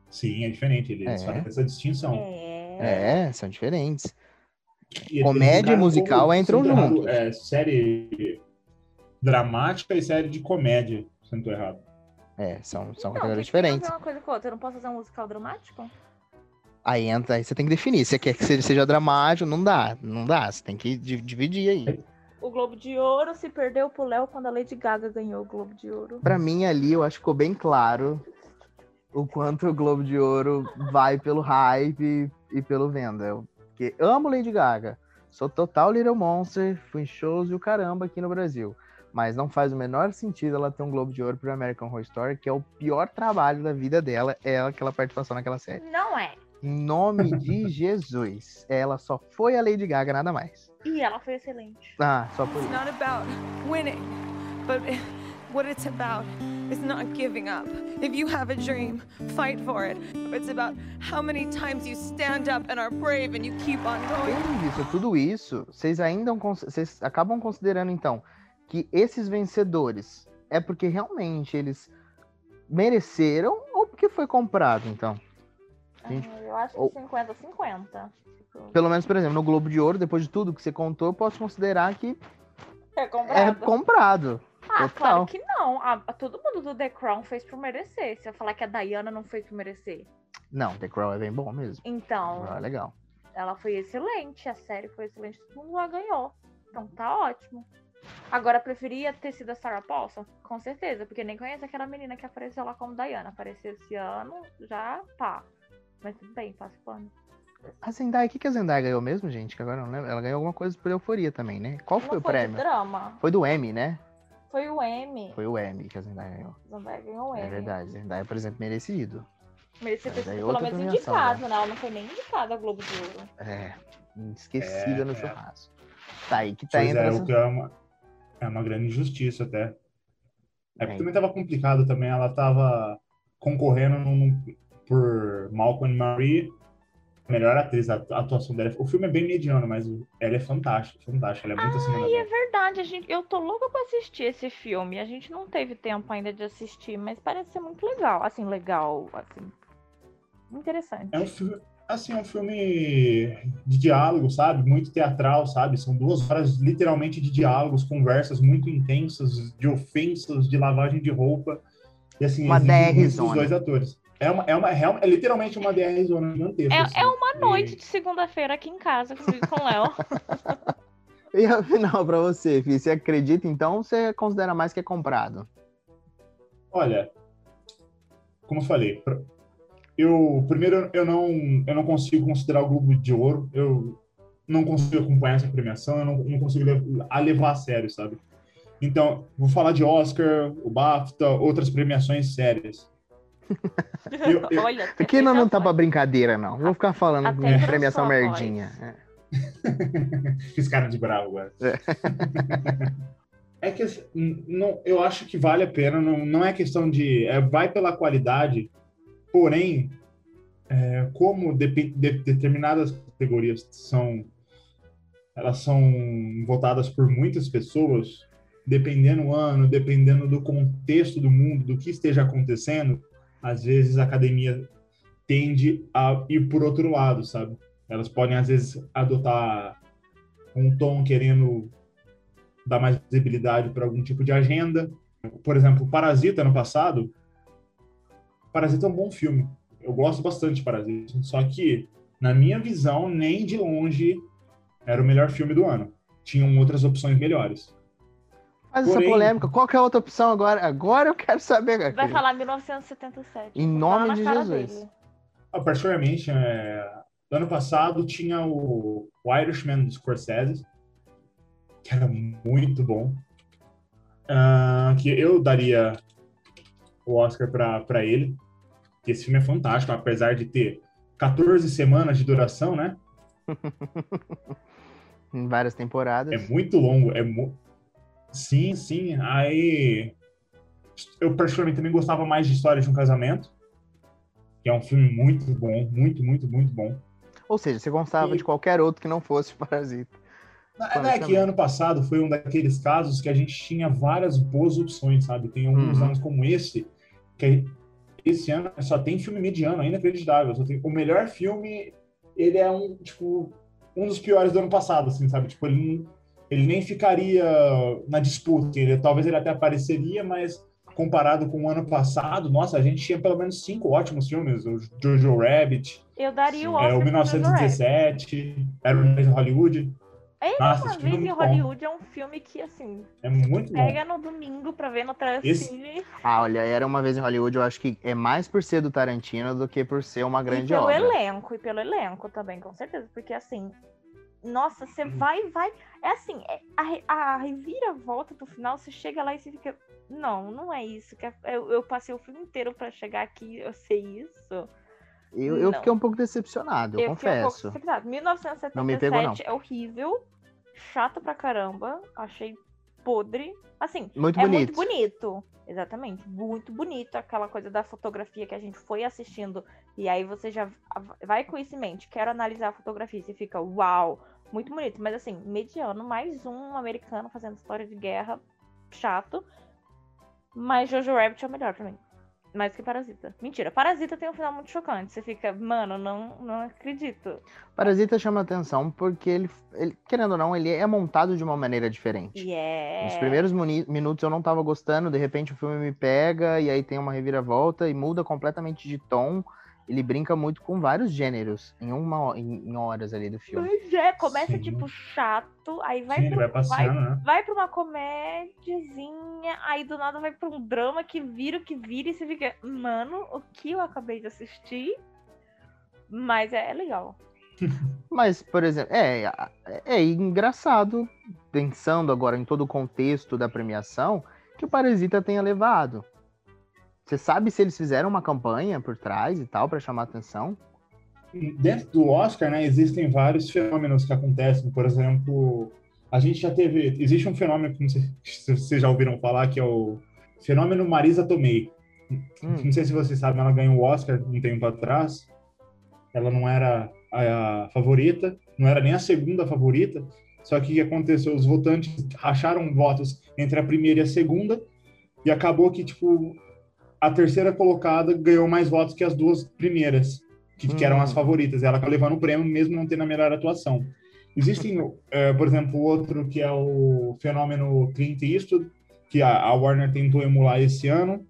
Sim, é diferente. Eles É. fazem essa distinção. É. É, são diferentes. Comédia e musical como, entram não juntos. É, série dramática e série de comédia, se não tô errado. É, são, são Então, categorias diferentes. uma coisa com outra? Eu não posso fazer um musical dramático? Aí entra, aí você tem que definir. Você quer que ele seja dramático? Não dá, não dá. Você tem que di- dividir aí. O Globo de Ouro se perdeu pro Léo quando a Lady Gaga ganhou o Globo de Ouro. Pra mim ali, eu acho que ficou bem claro o quanto o Globo de Ouro vai pelo hype e pelo venda. Eu, porque amo Lady Gaga. Sou total Little Monster, fui em shows e o caramba aqui no Brasil. Mas não faz o menor sentido ela ter um Globo de Ouro pro American Horror Story, que é o pior trabalho da vida dela, é aquela participação naquela série. Não é. Em nome de Jesus. Ela só foi a Lady Gaga, nada mais. E ela foi excelente. Ah, só por It's isso. not about winning, but what it's about is not giving up. If you have a dream, fight for it. It's about how many times you stand up and are brave and you keep on going. Visto tudo isso, vocês ainda vocês acabam considerando então que esses vencedores é porque realmente eles mereceram ou porque foi comprado, então? Gente, Ah, eu acho que ou- 50-50. Tipo, Pelo menos, por exemplo, no Globo de Ouro, depois de tudo que você contou, eu posso considerar que É é comprado. Ah, total. claro que não. Ah, todo mundo do The Crown fez por merecer. Se eu falar que a Diana não fez por merecer. Não, The Crown é bem bom mesmo. Então, é legal. ela foi excelente. A série foi excelente. Todo mundo a ganhou. Então tá ótimo. Agora, preferia ter sido a Sarah Paulson? Com certeza, porque nem conheço aquela menina que apareceu lá como Diana. Apareceu esse ano, já pá. Mas tudo bem, passo pano. A Zendaya, o que, que a Zendaya ganhou mesmo, gente? Que agora não lembro. Ela ganhou alguma coisa por euforia também, né? Qual foi Não o foi prêmio? de drama. Foi do Emmy, né? Foi o M. Foi o Emmy que a Zendaya ganhou. Zendaya ganhou o M. É verdade. Zendaya, por exemplo, merecido. Merecia ter sido outra pelo menos indicado, né? Ela não foi nem indicada a Globo de Ouro. É, esquecida É, no é. churrasco. Tá aí que tá Pois é, essa- o que é uma, é uma grande injustiça até. É É. porque também tava complicado também, ela tava concorrendo num- por Malcolm and Marie, melhor atriz, a atuação dela. O filme é bem mediano, mas ela é fantástica, fantástica, ela é muito E é verdade, a gente, eu tô louca pra assistir esse filme. A gente não teve tempo ainda de assistir, mas parece ser muito legal. Assim, legal, assim. Interessante. É um filme, assim, é um filme de diálogo, sabe? Muito teatral, sabe? São duas horas literalmente de diálogos, conversas muito intensas, de ofensas, de lavagem de roupa. E assim, Uma exige muito DR dos zona. dois atores. É, uma, é, uma, é, uma- é literalmente uma DR zona gigantesca. É, assim. é uma E- noite de segunda-feira aqui em casa, inclusive com o Léo. E afinal, pra você, Fih, você acredita então ou você considera mais que é comprado? Olha, como eu falei, eu primeiro eu não eu não consigo considerar o Globo de Ouro, eu não consigo acompanhar essa premiação, eu não, não consigo lev- a levar a sério, sabe? Então, vou falar de Oscar, o BAFTA, outras premiações sérias. Eu- eu- Olha, Aqui não, não tá pra brincadeira, não. Vou ficar falando Até de premiação merdinha. É. Fiz cara de bravo agora. É, que assim, não, eu acho que vale a pena, não, não é questão de. É, vai pela qualidade, porém, é, como de, de, determinadas categorias são. Elas são votadas por muitas pessoas, dependendo do ano, dependendo do contexto do mundo, do que esteja acontecendo, às vezes a academia tende a ir por outro lado, sabe? Elas podem, às vezes, adotar um tom querendo dar mais visibilidade para algum tipo de agenda. Por exemplo, Parasita, no passado. Parasita é um bom filme. Eu gosto bastante de Parasita. Só que, na minha visão, nem de longe era o melhor filme do ano. Tinham outras opções melhores. Faz Porém, essa polêmica. Qual que é a outra opção agora? Agora eu quero saber. Vai falar 1977. Em nome de Jesus. Ah, particularmente, é... ano passado tinha o, o Irishman do Scorsese, que era muito bom. Uh, que eu daria o Oscar para ele. Que esse filme é fantástico, apesar de ter 14 semanas de duração, né? em várias temporadas. É muito longo, é mu Sim, sim. Aí eu particularmente também gostava mais de História de um Casamento, que é um filme muito bom, muito, muito, muito bom. Ou seja, você gostava e... de qualquer outro que não fosse Parasita. Não, é que ano passado foi um daqueles casos que a gente tinha várias boas opções, sabe? Tem alguns uhum. anos como esse, que esse ano só tem filme mediano, ainda acreditável. Só tem, o melhor filme, ele é um, tipo, um dos piores do ano passado, assim, sabe? Tipo, ele, ele nem ficaria na disputa. Ele, talvez ele até apareceria, mas comparado com o ano passado, nossa, a gente tinha pelo menos cinco ótimos filmes. O Jojo Rabbit. Eu daria o Oscar é, o 1917, Era um Hollywood. Ele Nossa, uma vez em Hollywood bom. é um filme que, assim. É muito bom. Pega no domingo pra ver no Telecine. Esse... Ah, olha, Era uma vez em Hollywood, eu acho que é mais por ser do Tarantino do que por ser uma grande e pelo obra. elenco, e pelo elenco também, com certeza. Porque, assim. Nossa, você uhum. vai, vai. É assim, é, a, a reviravolta do final, você chega lá e você fica. Não, não é isso. Que é, eu, eu passei o filme inteiro para chegar aqui, eu sei isso. Eu, eu fiquei um pouco decepcionado, eu, eu confesso. Um decepcionado. 1977 não me pegou, não. é horrível chato pra caramba. Achei podre. Assim, muito é bonito. muito bonito. Exatamente, muito bonito aquela coisa da fotografia que a gente foi assistindo e aí você já vai com isso em mente, quero analisar a fotografia e você fica, uau, muito bonito, mas assim, mediano, mais um americano fazendo história de guerra, chato, mas Jojo Rabbit é o melhor pra mim mais que Parasita. Mentira, Parasita tem um final muito chocante. Você fica, mano, não, não acredito. Parasita chama atenção porque ele, ele, querendo ou não, ele é montado de uma maneira diferente. Yeah. Nos primeiros minutos eu não tava gostando, de repente o filme me pega e aí tem uma reviravolta e muda completamente de tom ele brinca muito com vários gêneros em uma em, em horas ali do filme. Pois é, começa Sim. tipo chato, aí vai Sim, pro, vai, passando, vai, né? vai pra uma comédiazinha, aí do nada vai pra um drama que vira o que vira e você fica, mano, o que eu acabei de assistir? Mas é, é legal. Mas, por exemplo, é, é, é engraçado, pensando agora em todo o contexto da premiação, que o Parasita tenha levado. Você sabe se eles fizeram uma campanha por trás e tal para chamar atenção? Dentro do Oscar, né, existem vários fenômenos que acontecem. Por exemplo, a gente já teve. Existe um fenômeno que vocês já ouviram falar, que é o fenômeno Marisa Tomei. Hum. Não sei se vocês sabem, ela ganhou o Oscar um tempo atrás. Ela não era a, a favorita, não era nem a segunda favorita. Só que o que aconteceu? Os votantes racharam votos entre a primeira e a segunda, e acabou que, tipo, a terceira colocada ganhou mais votos que as duas primeiras, que, hum. que eram as hum. favoritas. Ela acabou levando o prêmio mesmo não tendo a melhor atuação. Existem, é, por exemplo, outro que é o fenômeno Clint Eastwood, que a, a Warner tentou emular esse ano,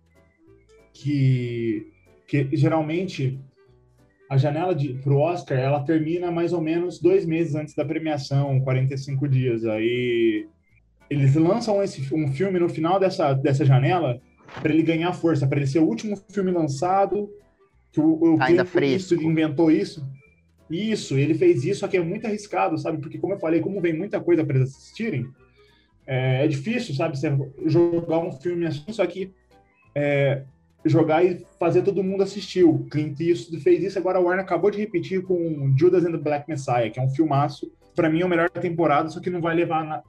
que, que geralmente a janela para o Oscar ela termina mais ou menos dois meses antes da premiação, 45 dias. Aí eles lançam esse, um filme no final dessa, dessa janela para ele ganhar força, para ele ser o último filme lançado, que o, o Ainda fresco. inventou isso. Isso, ele fez isso, só que é muito arriscado, sabe? Porque, como eu falei, como vem muita coisa para eles assistirem, é, é, difícil, sabe? Você jogar um filme assim, só que é, jogar e fazer todo mundo assistir. O Clint Eastwood fez isso, agora a Warner acabou de repetir com Judas and the Black Messiah, que é um filmaço para mim é o melhor da temporada, só que não vai levar na,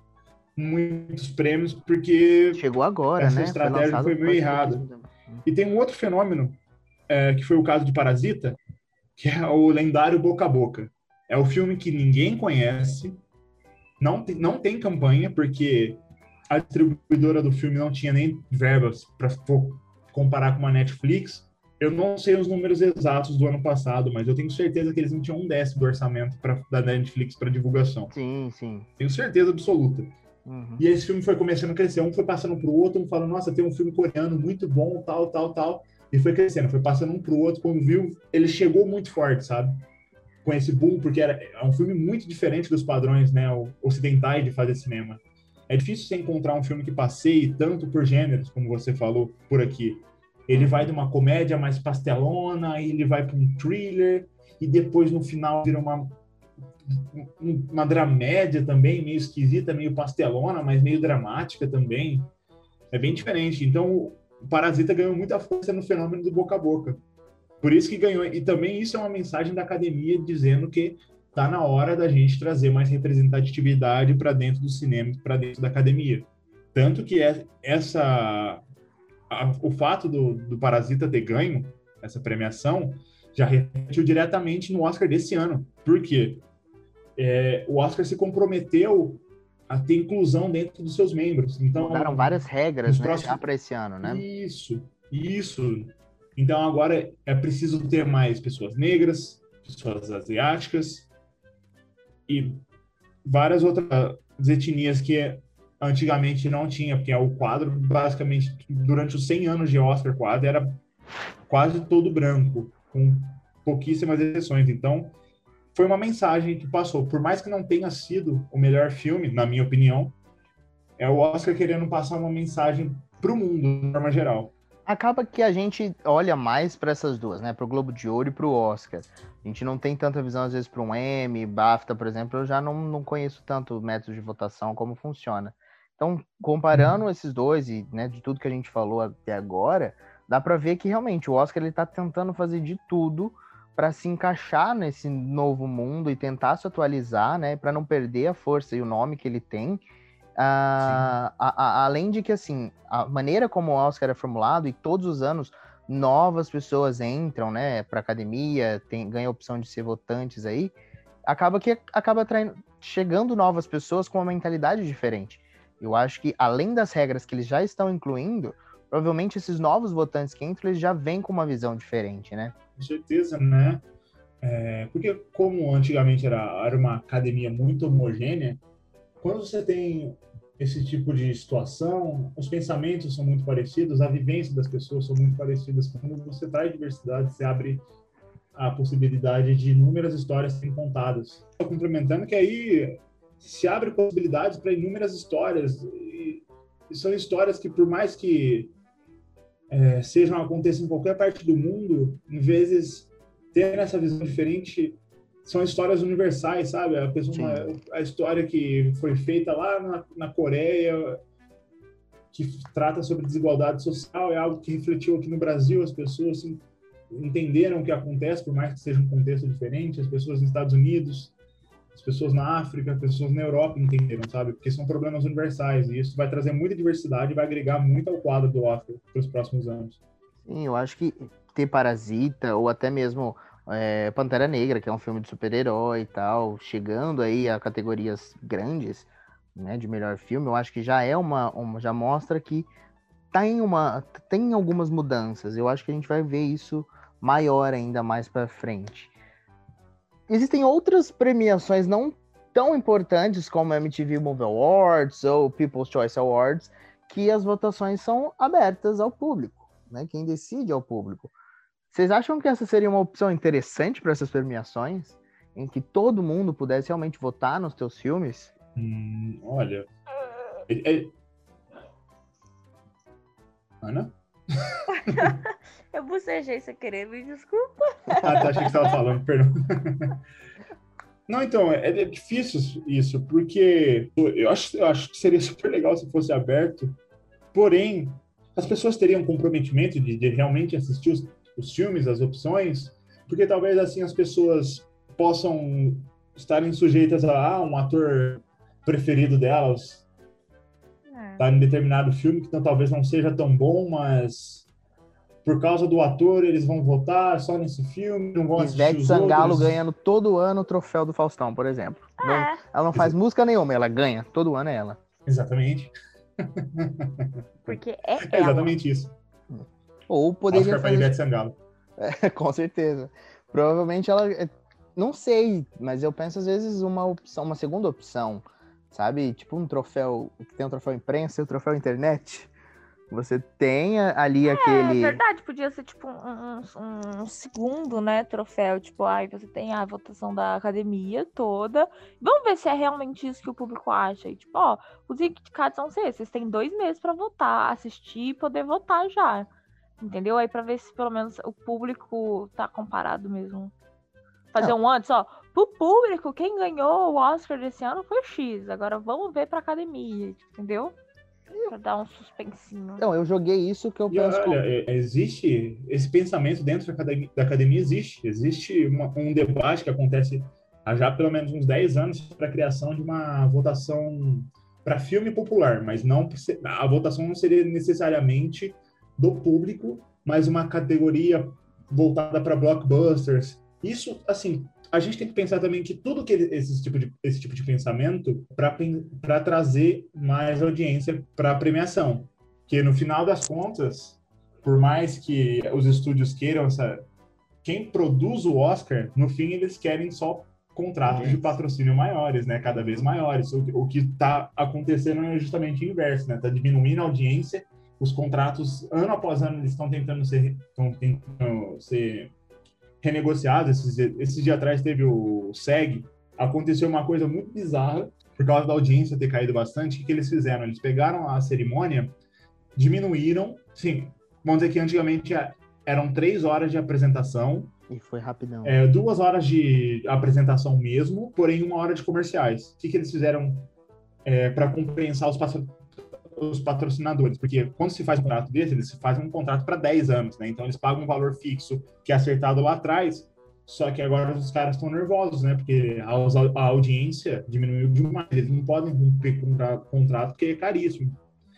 muitos prêmios, porque Chegou agora, essa né? estratégia lançado foi meio errada. do- E tem um outro fenômeno, é, que foi o caso de Parasita, que é o lendário Boca a Boca. É o filme que ninguém conhece, não tem, não tem campanha, porque a distribuidora do filme não tinha nem verbas para comparar com uma Netflix. Eu não sei os números exatos do ano passado, mas eu tenho certeza que eles não tinham um décimo do orçamento pra, da Netflix para divulgação. Sim, sim. Tenho certeza absoluta. Uhum. E esse filme foi começando a crescer. Um foi passando pro outro, um falando, nossa, tem um filme coreano muito bom, tal, tal, tal. E foi crescendo, foi passando um pro outro. Quando viu, ele chegou muito forte, sabe? Com esse boom, porque era, é um filme muito diferente dos padrões né, o- ocidentais de fazer cinema. É difícil você encontrar um filme que passeie tanto por gêneros, como você falou por aqui. Ele vai de uma comédia mais pastelona, ele vai para um thriller, e depois no final vira uma, um- uma dramédia também, meio esquisita, meio pastelona, mas meio dramática também. É bem diferente. Então, o Parasita ganhou muita força no fenômeno do boca a boca. Por isso que ganhou. E também isso é uma mensagem da academia dizendo que tá na hora da gente trazer mais representatividade para dentro do cinema, para dentro da academia. Tanto que é essa a- o fato do, do Parasita ter ganho essa premiação já refletiu diretamente no Oscar desse ano. Por quê? É, o Oscar se comprometeu a ter inclusão dentro dos seus membros. Então, Mudaram várias regras, né? próximos- Já para esse ano, né? isso, isso. Então agora é preciso ter mais pessoas negras, pessoas asiáticas e várias outras etnias que antigamente não tinha, porque o quadro, basicamente, durante os 100 anos de Oscar, quase era quase todo branco, com pouquíssimas exceções. Então, foi uma mensagem que passou. Por mais que não tenha sido o melhor filme, na minha opinião, é o Oscar querendo passar uma mensagem para o mundo, de forma geral. Acaba que a gente olha mais para essas duas, né? Pro Globo de Ouro e pro Oscar. A gente não tem tanta visão, às vezes, para um Emmy, BAFTA, por exemplo. Eu já não, não conheço tanto o método de votação, como funciona. Então, comparando esses dois e né, de tudo que a gente falou até agora, dá para ver que realmente o Oscar ele tá tentando fazer de tudo para se encaixar nesse novo mundo e tentar se atualizar, né? Para não perder a força e o nome que ele tem. Ah, a- a- além de que, assim, a maneira como o Oscar é formulado e todos os anos novas pessoas entram, né, para academia, tem, ganha a opção de ser votantes aí, acaba que acaba atraindo, chegando novas pessoas com uma mentalidade diferente. Eu acho que, além das regras que eles já estão incluindo, provavelmente esses novos votantes que entram, eles já vêm com uma visão diferente, né? Com certeza, né? É, porque como antigamente era, era uma academia muito homogênea, quando você tem esse tipo de situação, os pensamentos são muito parecidos, a vivência das pessoas são muito parecidas. Quando você traz diversidade, você abre a possibilidade de inúmeras histórias serem contadas. Só complementando que aí se abre possibilidades para inúmeras histórias. E, e são histórias que, por mais que é, sejam aconteçam em qualquer parte do mundo, em vezes ter essa visão diferente são histórias universais, sabe? A, pessoa, a história que foi feita lá na, na Coreia, que trata sobre desigualdade social, é algo que refletiu aqui no Brasil. As pessoas assim, entenderam o que acontece, por mais que seja um contexto diferente. As pessoas nos Estados Unidos, as pessoas na África, as pessoas na Europa entenderam, sabe? Porque são problemas universais e isso vai trazer muita diversidade e vai agregar muito ao quadro do Oscar para os próximos anos. Sim, eu acho que ter Parasita ou até mesmo é, Pantera Negra, que é um filme de super-herói e tal, chegando aí a categorias grandes, né, de melhor filme, eu acho que já é uma, uma já mostra que tem uma tem algumas mudanças. Eu acho que a gente vai ver isso maior ainda mais para frente. Existem outras premiações não tão importantes como a MTV Movie Awards ou People's Choice Awards, que as votações são abertas ao público, né? Quem decide é o público. Vocês acham que essa seria uma opção interessante para essas premiações? Em que todo mundo pudesse realmente votar nos teus filmes? Hum, olha. É, é... Ana? Eu bocejei sem querer, me desculpa. Ah, tá, achei que você estava falando, perdão. Não, então, é, é difícil isso, porque eu acho, eu acho que seria super legal se fosse aberto, porém, as pessoas teriam comprometimento de, de realmente assistir os, os filmes, as opções, porque talvez assim as pessoas possam estarem sujeitas a ah, um ator preferido delas É. tá em determinado filme que então, talvez não seja tão bom, mas por causa do ator eles vão votar só nesse filme, não vão assistir Ivete os Sangalo outros. ganhando todo ano o troféu do Faustão, por exemplo. Não- É, ela não faz música nenhuma, ela ganha. Todo ano é ela. Exatamente, porque é é ela. exatamente isso. Ou poderia Oscar para fazer Ivete Sangalo. Com certeza. Provavelmente ela. é, Não sei, mas eu penso às vezes uma opção, uma segunda opção, sabe? Tipo um troféu. Tem um troféu imprensa e o troféu internet. Você tem ali É aquele. verdade, podia ser tipo um, um- um segundo, né, troféu. Tipo, aí você tem a votação da academia toda. Vamos ver se é realmente isso que o público acha. E, tipo, ó, os indicados ser esses. Vocês têm dois meses pra votar, assistir e poder votar já. Entendeu? Aí pra ver se pelo menos o público tá comparado mesmo. Fazer um antes, ó. Pro público, quem ganhou o Oscar desse ano foi o X. Agora vamos ver pra academia, entendeu? Pra dar um suspensinho. Então, eu joguei isso que eu E penso. olha, é- existe esse pensamento dentro da academia, da academia existe. Existe uma- um debate que acontece há já pelo menos uns 10 anos para a criação de uma votação para filme popular, mas não a votação não seria necessariamente do público, mas uma categoria voltada para blockbusters. Isso, assim, a gente tem que pensar também que tudo que ele- esse tipo de, esse tipo de pensamento para trazer mais audiência para a premiação. Que no final das contas, por mais que os estúdios queiram essa. Quem produz o Oscar, no fim, eles querem só contratos de patrocínio maiores, né? Cada vez maiores. O, o que está acontecendo é justamente o inverso, né? Está diminuindo a audiência. Os contratos, ano após ano, eles estão tentando ser, estão tentando ser renegociados. Esses, esses dias atrás teve o SEG. Aconteceu uma coisa muito bizarra, por causa da audiência ter caído bastante. O que, que eles fizeram? Eles pegaram a cerimônia diminuíram. Sim, vamos dizer que antigamente é- eram três horas de apresentação, E foi rapidão. é, duas horas de apresentação mesmo, porém uma hora de comerciais. O que, que eles fizeram para compensar os, os patrocinadores? Porque quando se faz um contrato desse, eles fazem um contrato para 10 anos, né? Então eles pagam um valor fixo que é acertado lá atrás. Só que agora os caras estão nervosos, né? Porque a, a audiência diminuiu demais. Eles não podem romper contra- contrato porque é caríssimo.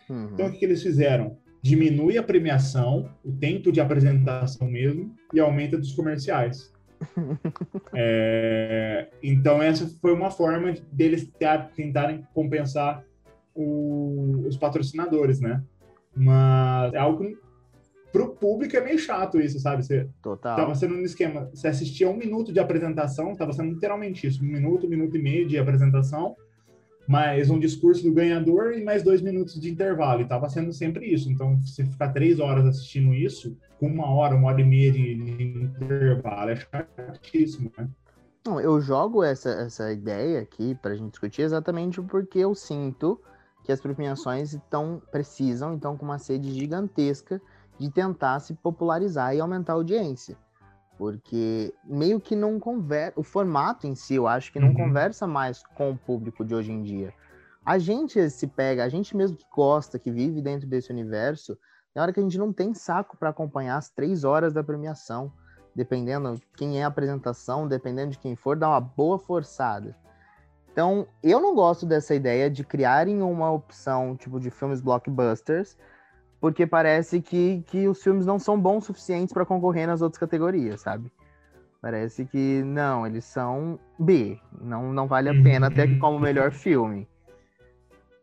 Uhum. Então, o que, que eles fizeram? Diminui a premiação, o tempo de apresentação mesmo, e aumenta dos comerciais. É, então, essa foi uma forma deles tentarem compensar o- os patrocinadores, né? Mas é algo para o público é meio chato isso, sabe? Você Total. Tava sendo um esquema. Você assistia um minuto de apresentação, tava sendo literalmente isso. Um minuto, um minuto e meio de apresentação, mais um discurso do ganhador e mais dois minutos de intervalo. E tava sendo sempre isso. Então, você ficar três horas assistindo isso, com uma hora, uma hora e meia de, de intervalo, é chatíssimo, né? Não, eu jogo essa, essa ideia aqui pra gente discutir exatamente porque eu sinto que as premiações estão precisam, então, com uma sede gigantesca de tentar se popularizar e aumentar a audiência. Porque meio que não conversa. O formato em si, eu acho que não Uhum. conversa mais com o público de hoje em dia. A gente se pega, a gente mesmo que gosta, que vive dentro desse universo, tem hora que a gente não tem saco para acompanhar as três horas da premiação dependendo quem é a apresentação, dependendo de quem for, dá uma boa forçada. Então, eu não gosto dessa ideia de criarem uma opção tipo de filmes blockbusters, porque parece que, que os filmes não são bons o suficientes para concorrer nas outras categorias, sabe? Parece que não, eles são B, não, não vale a pena até que como melhor filme.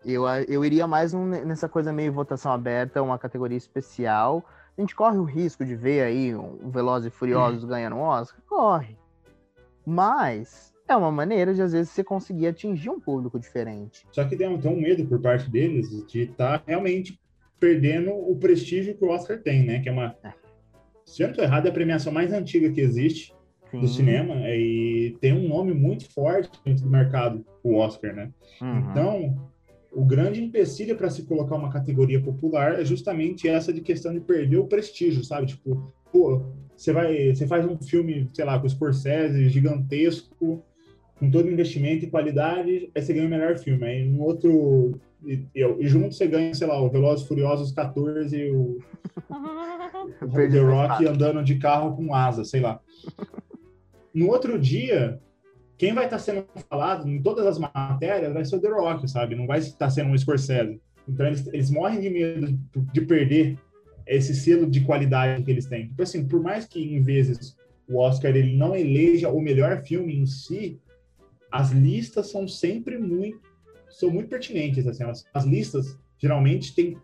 Eu, eu iria mais num- nessa coisa meio votação aberta, uma categoria especial. A gente corre o risco de ver aí um Velozes e Furiosos ganhando um Oscar? Corre. Mas é uma maneira de, às vezes, você conseguir atingir um público diferente. Só que tem um, tem um medo por parte deles de estar realmente perdendo o prestígio que o Oscar tem, né? Que é uma. Se eu não estou errado, é a premiação mais antiga que existe do Sim. cinema e tem um nome muito forte dentro do mercado, o Oscar, né? Uhum. Então, o grande empecilho para se colocar uma categoria popular é justamente essa de questão de perder o prestígio, sabe? Tipo, pô, você vai, você faz um filme, sei lá, com o Scorsese, gigantesco, com todo investimento e qualidade, aí você ganha o melhor filme. Aí no outro e, e, junto você ganha, sei lá, o Velozes Furiosos 14 e o, o The Rock andando de carro com asa, sei lá. No outro dia, quem vai estar sendo falado em todas as matérias vai ser o The Rock, sabe? Não vai estar sendo um Scorsese. Então eles, eles morrem de medo de perder esse selo de qualidade que eles têm. Tipo assim, por mais que em vezes o Oscar ele não eleja o melhor filme em si, as listas são sempre muito são muito pertinentes assim, as, as listas geralmente têm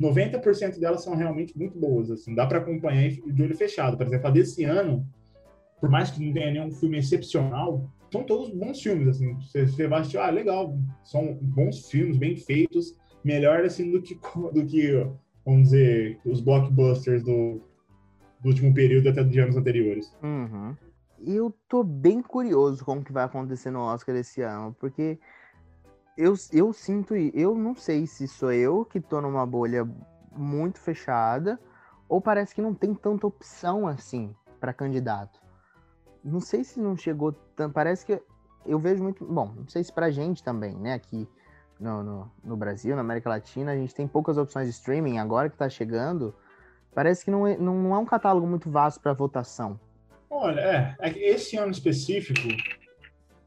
90% delas são realmente muito boas, assim, dá para acompanhar de olho fechado. Por exemplo, a desse ano, por mais que não tenha nenhum filme excepcional, são todos bons filmes, assim. Você, você vai assistir, ah, legal, são bons filmes, bem feitos, melhor assim do que do que vamos dizer os blockbusters do, do último período até de anos anteriores. Uhum. Eu tô bem curioso com o que vai acontecer no Oscar esse ano, porque eu, eu sinto, eu não sei se sou eu que tô numa bolha muito fechada, ou parece que não tem tanta opção assim para candidato. Não sei se não chegou parece que eu vejo muito, bom, não sei se pra gente também, né, aqui no, no, no Brasil, na América Latina, a gente tem poucas opções de streaming, agora que tá chegando, parece que não é, não, não é um catálogo muito vasto para votação. Olha, é, é esse ano específico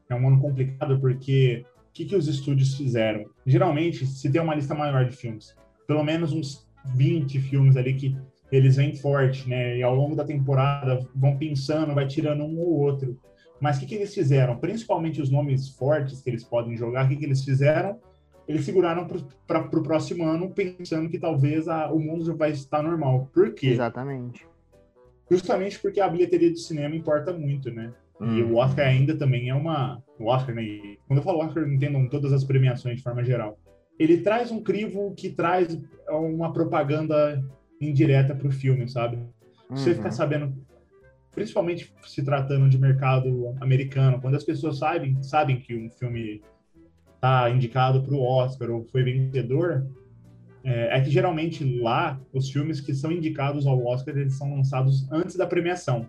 é um ano complicado porque o que, que os estúdios fizeram? Geralmente, se tem uma lista maior de filmes, pelo menos uns 20 filmes ali que eles vêm forte, né? E ao longo da temporada vão pensando, vai tirando um ou outro. Mas o que, que eles fizeram? Principalmente os nomes fortes que eles podem jogar, o que, que eles fizeram? Eles seguraram para o próximo ano, pensando que talvez a, o mundo vai estar normal. Por quê? Exatamente. Justamente porque a bilheteria do cinema importa muito, né? Hum. E o Oscar ainda também é uma. O Oscar, né? Quando eu falo Oscar, entendam todas as premiações de forma geral. Ele traz um crivo que traz uma propaganda indireta para o filme, sabe? Você uhum. fica sabendo, principalmente se tratando de mercado americano, quando as pessoas sabem, sabem que um filme está indicado para o Oscar ou foi vencedor, é, é, que geralmente lá os filmes que são indicados ao Oscar eles são lançados antes da premiação.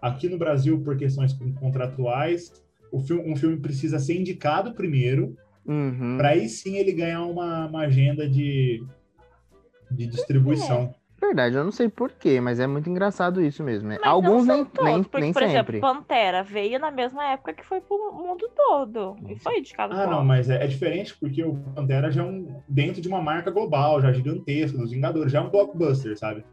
Aqui no Brasil, por questões contratuais, filme, um filme precisa ser indicado primeiro, uhum. para aí sim ele ganhar uma, uma agenda de, de distribuição. Verdade, eu não sei porquê, mas é muito engraçado isso mesmo. Né? Alguns nem, todos, nem, porque, nem por sempre. exemplo, Pantera veio na mesma época que foi pro mundo todo. E foi indicado Ah, não, mas é, é, diferente porque o Pantera já é um dentro de uma marca global, já gigantesca, dos Vingadores, já é um blockbuster, sabe?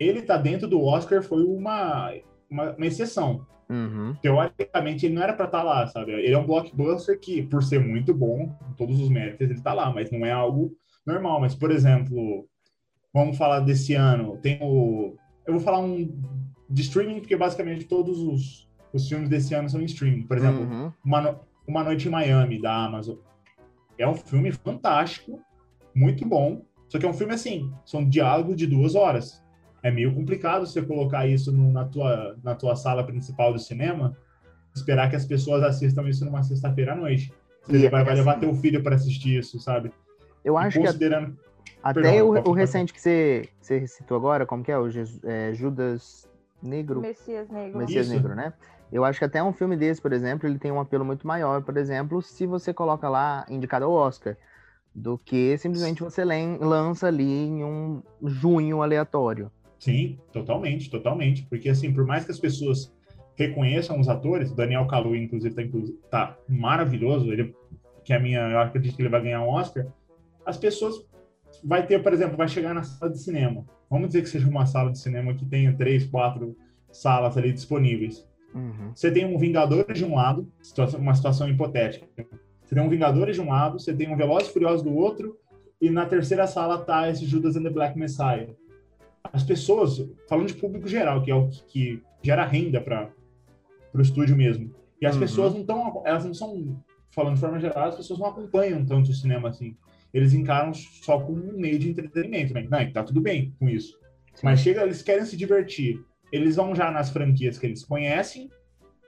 Ele tá dentro do Oscar foi uma uma, uma exceção. Uhum. Teoricamente, ele não era para estar tá lá, sabe? Ele é um blockbuster que, por ser muito bom, todos os méritos, ele está lá, mas não é algo normal. Mas, por exemplo, vamos falar desse ano, tem o. Eu vou falar um de streaming, porque basicamente todos os, os filmes desse ano são em streaming. Por exemplo, uhum. uma, uma Noite em Miami, da Amazon. É um filme fantástico, muito bom. Só que é um filme assim, são diálogos de duas horas é meio complicado você colocar isso no, na, tua, na tua sala principal do cinema, esperar que as pessoas assistam isso numa sexta-feira à noite. Você vai, vai, levar teu filho para assistir isso, sabe? Eu acho considerando... que até Perdão, o, o recente que você, você citou agora, como que é? O Jesus, é, Judas Negro? Messias Negro. Messias isso. Negro, né? Eu acho que até um filme desse, por exemplo, ele tem um apelo muito maior, por exemplo, se você coloca lá indicado ao Oscar, do que simplesmente você lança ali em um junho aleatório. Sim, totalmente, totalmente. Porque, assim, por mais que as pessoas reconheçam os atores, o Daniel Kaluuya, inclusive, tá, tá maravilhoso, ele, que é a minha, eu acredito que ele vai ganhar um Oscar, as pessoas vai ter, por exemplo, vai chegar na sala de cinema. Vamos dizer que seja uma sala de cinema que tenha três, quatro salas ali disponíveis. Uhum. Você tem um Vingadores de um lado, uma situação hipotética. Você tem um Vingadores de um lado, você tem um Velozes e Furiosos do outro, e na terceira sala tá esse Judas and the Black Messiah as pessoas, falando de público geral, que é o que, que gera renda para o estúdio mesmo. E as uhum. pessoas não estão, elas não são, falando de forma geral, as pessoas não acompanham tanto o cinema assim. Eles encaram só como um meio de entretenimento, né? Não, tá tudo bem com isso. Sim. Mas chega, eles querem se divertir. Eles vão já nas franquias que eles conhecem.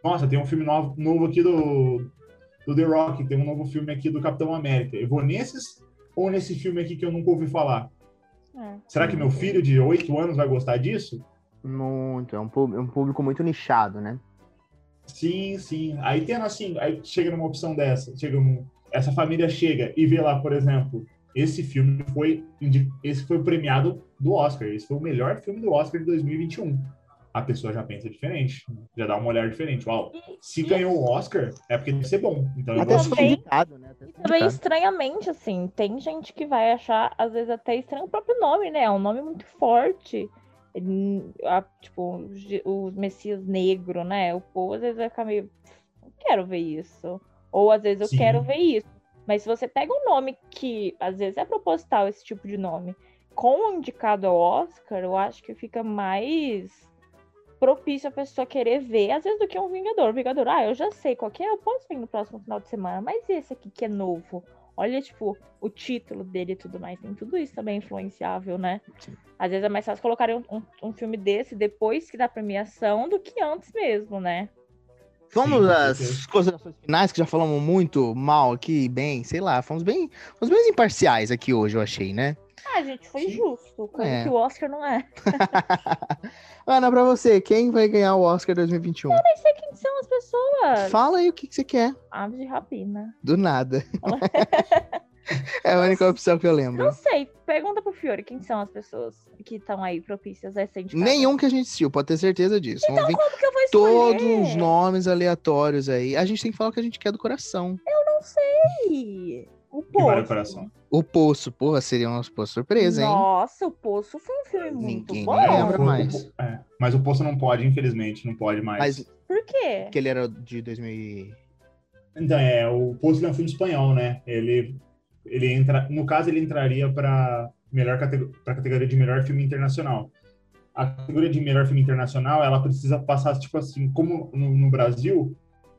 Nossa, tem um filme novo, novo aqui do, do The Rock, tem um novo filme aqui do Capitão América. Eu vou nesses ou nesse filme aqui que eu nunca ouvi falar? É. Será que meu filho de 8 anos vai gostar disso? Muito, é um, é um público muito nichado, né? Sim, sim. Aí tendo assim, aí chega numa opção dessa, chega um, essa família chega e vê lá, por exemplo, esse filme foi esse foi premiado do Oscar, esse foi o melhor filme do Oscar de 2021. a pessoa já pensa diferente, já dá uma olhar diferente. Uau, se e ganhou o Oscar, é porque deve ser bom. Então eu Até se indicado, né? Até E também estranhamente, assim, tem gente que vai achar, às vezes, até estranho o próprio nome, né? É um nome muito forte. Tipo, o o Messias Negro, né? O povo às vezes vai ficar meio. Não quero ver isso. Ou às vezes eu Sim. quero ver isso. Mas se você pega um nome que às vezes é proposital esse tipo de nome, com o indicado ao Oscar, eu acho que fica mais propício a pessoa querer ver, às vezes, do que um Vingador. Vingador, ah, eu já sei qual que é, eu posso ver no próximo final de semana, mas esse aqui que é novo. Olha, tipo, o título dele e tudo mais. Tem tudo isso também influenciável, né? Sim. Às vezes é mais fácil colocar um, um, um filme desse depois que da premiação do que antes mesmo, né? Vamos às considerações finais, que já falamos muito mal aqui, bem, sei lá, fomos bem, fomos bem imparciais aqui hoje, eu achei, né? Ah, gente, foi Sim. justo. Coisa É. que o Oscar não é. Ana, pra você, quem vai ganhar o Oscar 2021? Nem sei quem são as pessoas. Fala aí o que, que você quer. Aves de rapina. Do nada. é a única opção que eu lembro. Não sei. Fiore quem são as pessoas que estão aí propícias a ser indicadas. Nenhum que a gente assistiu, pode ter certeza disso. Vamos vir Como que eu vou escolher? todos os nomes aleatórios aí. A gente tem que falar o que a gente quer do coração. Não sei. O Poço. coração. O Poço, porra, seria uma pô, surpresa, hein? Nossa, o Poço foi um filme muito Ninguém bom. lembra O- o- mais. é, mas o Poço não pode, infelizmente, não pode mais. Mas Por quê? que ele era de 2000 e... Então, é, o Poço é um filme espanhol, né? Ele, ele entra, no caso, ele entraria para melhor para categoria de melhor filme internacional. A categoria de melhor filme internacional, ela precisa passar tipo assim, como no, no Brasil,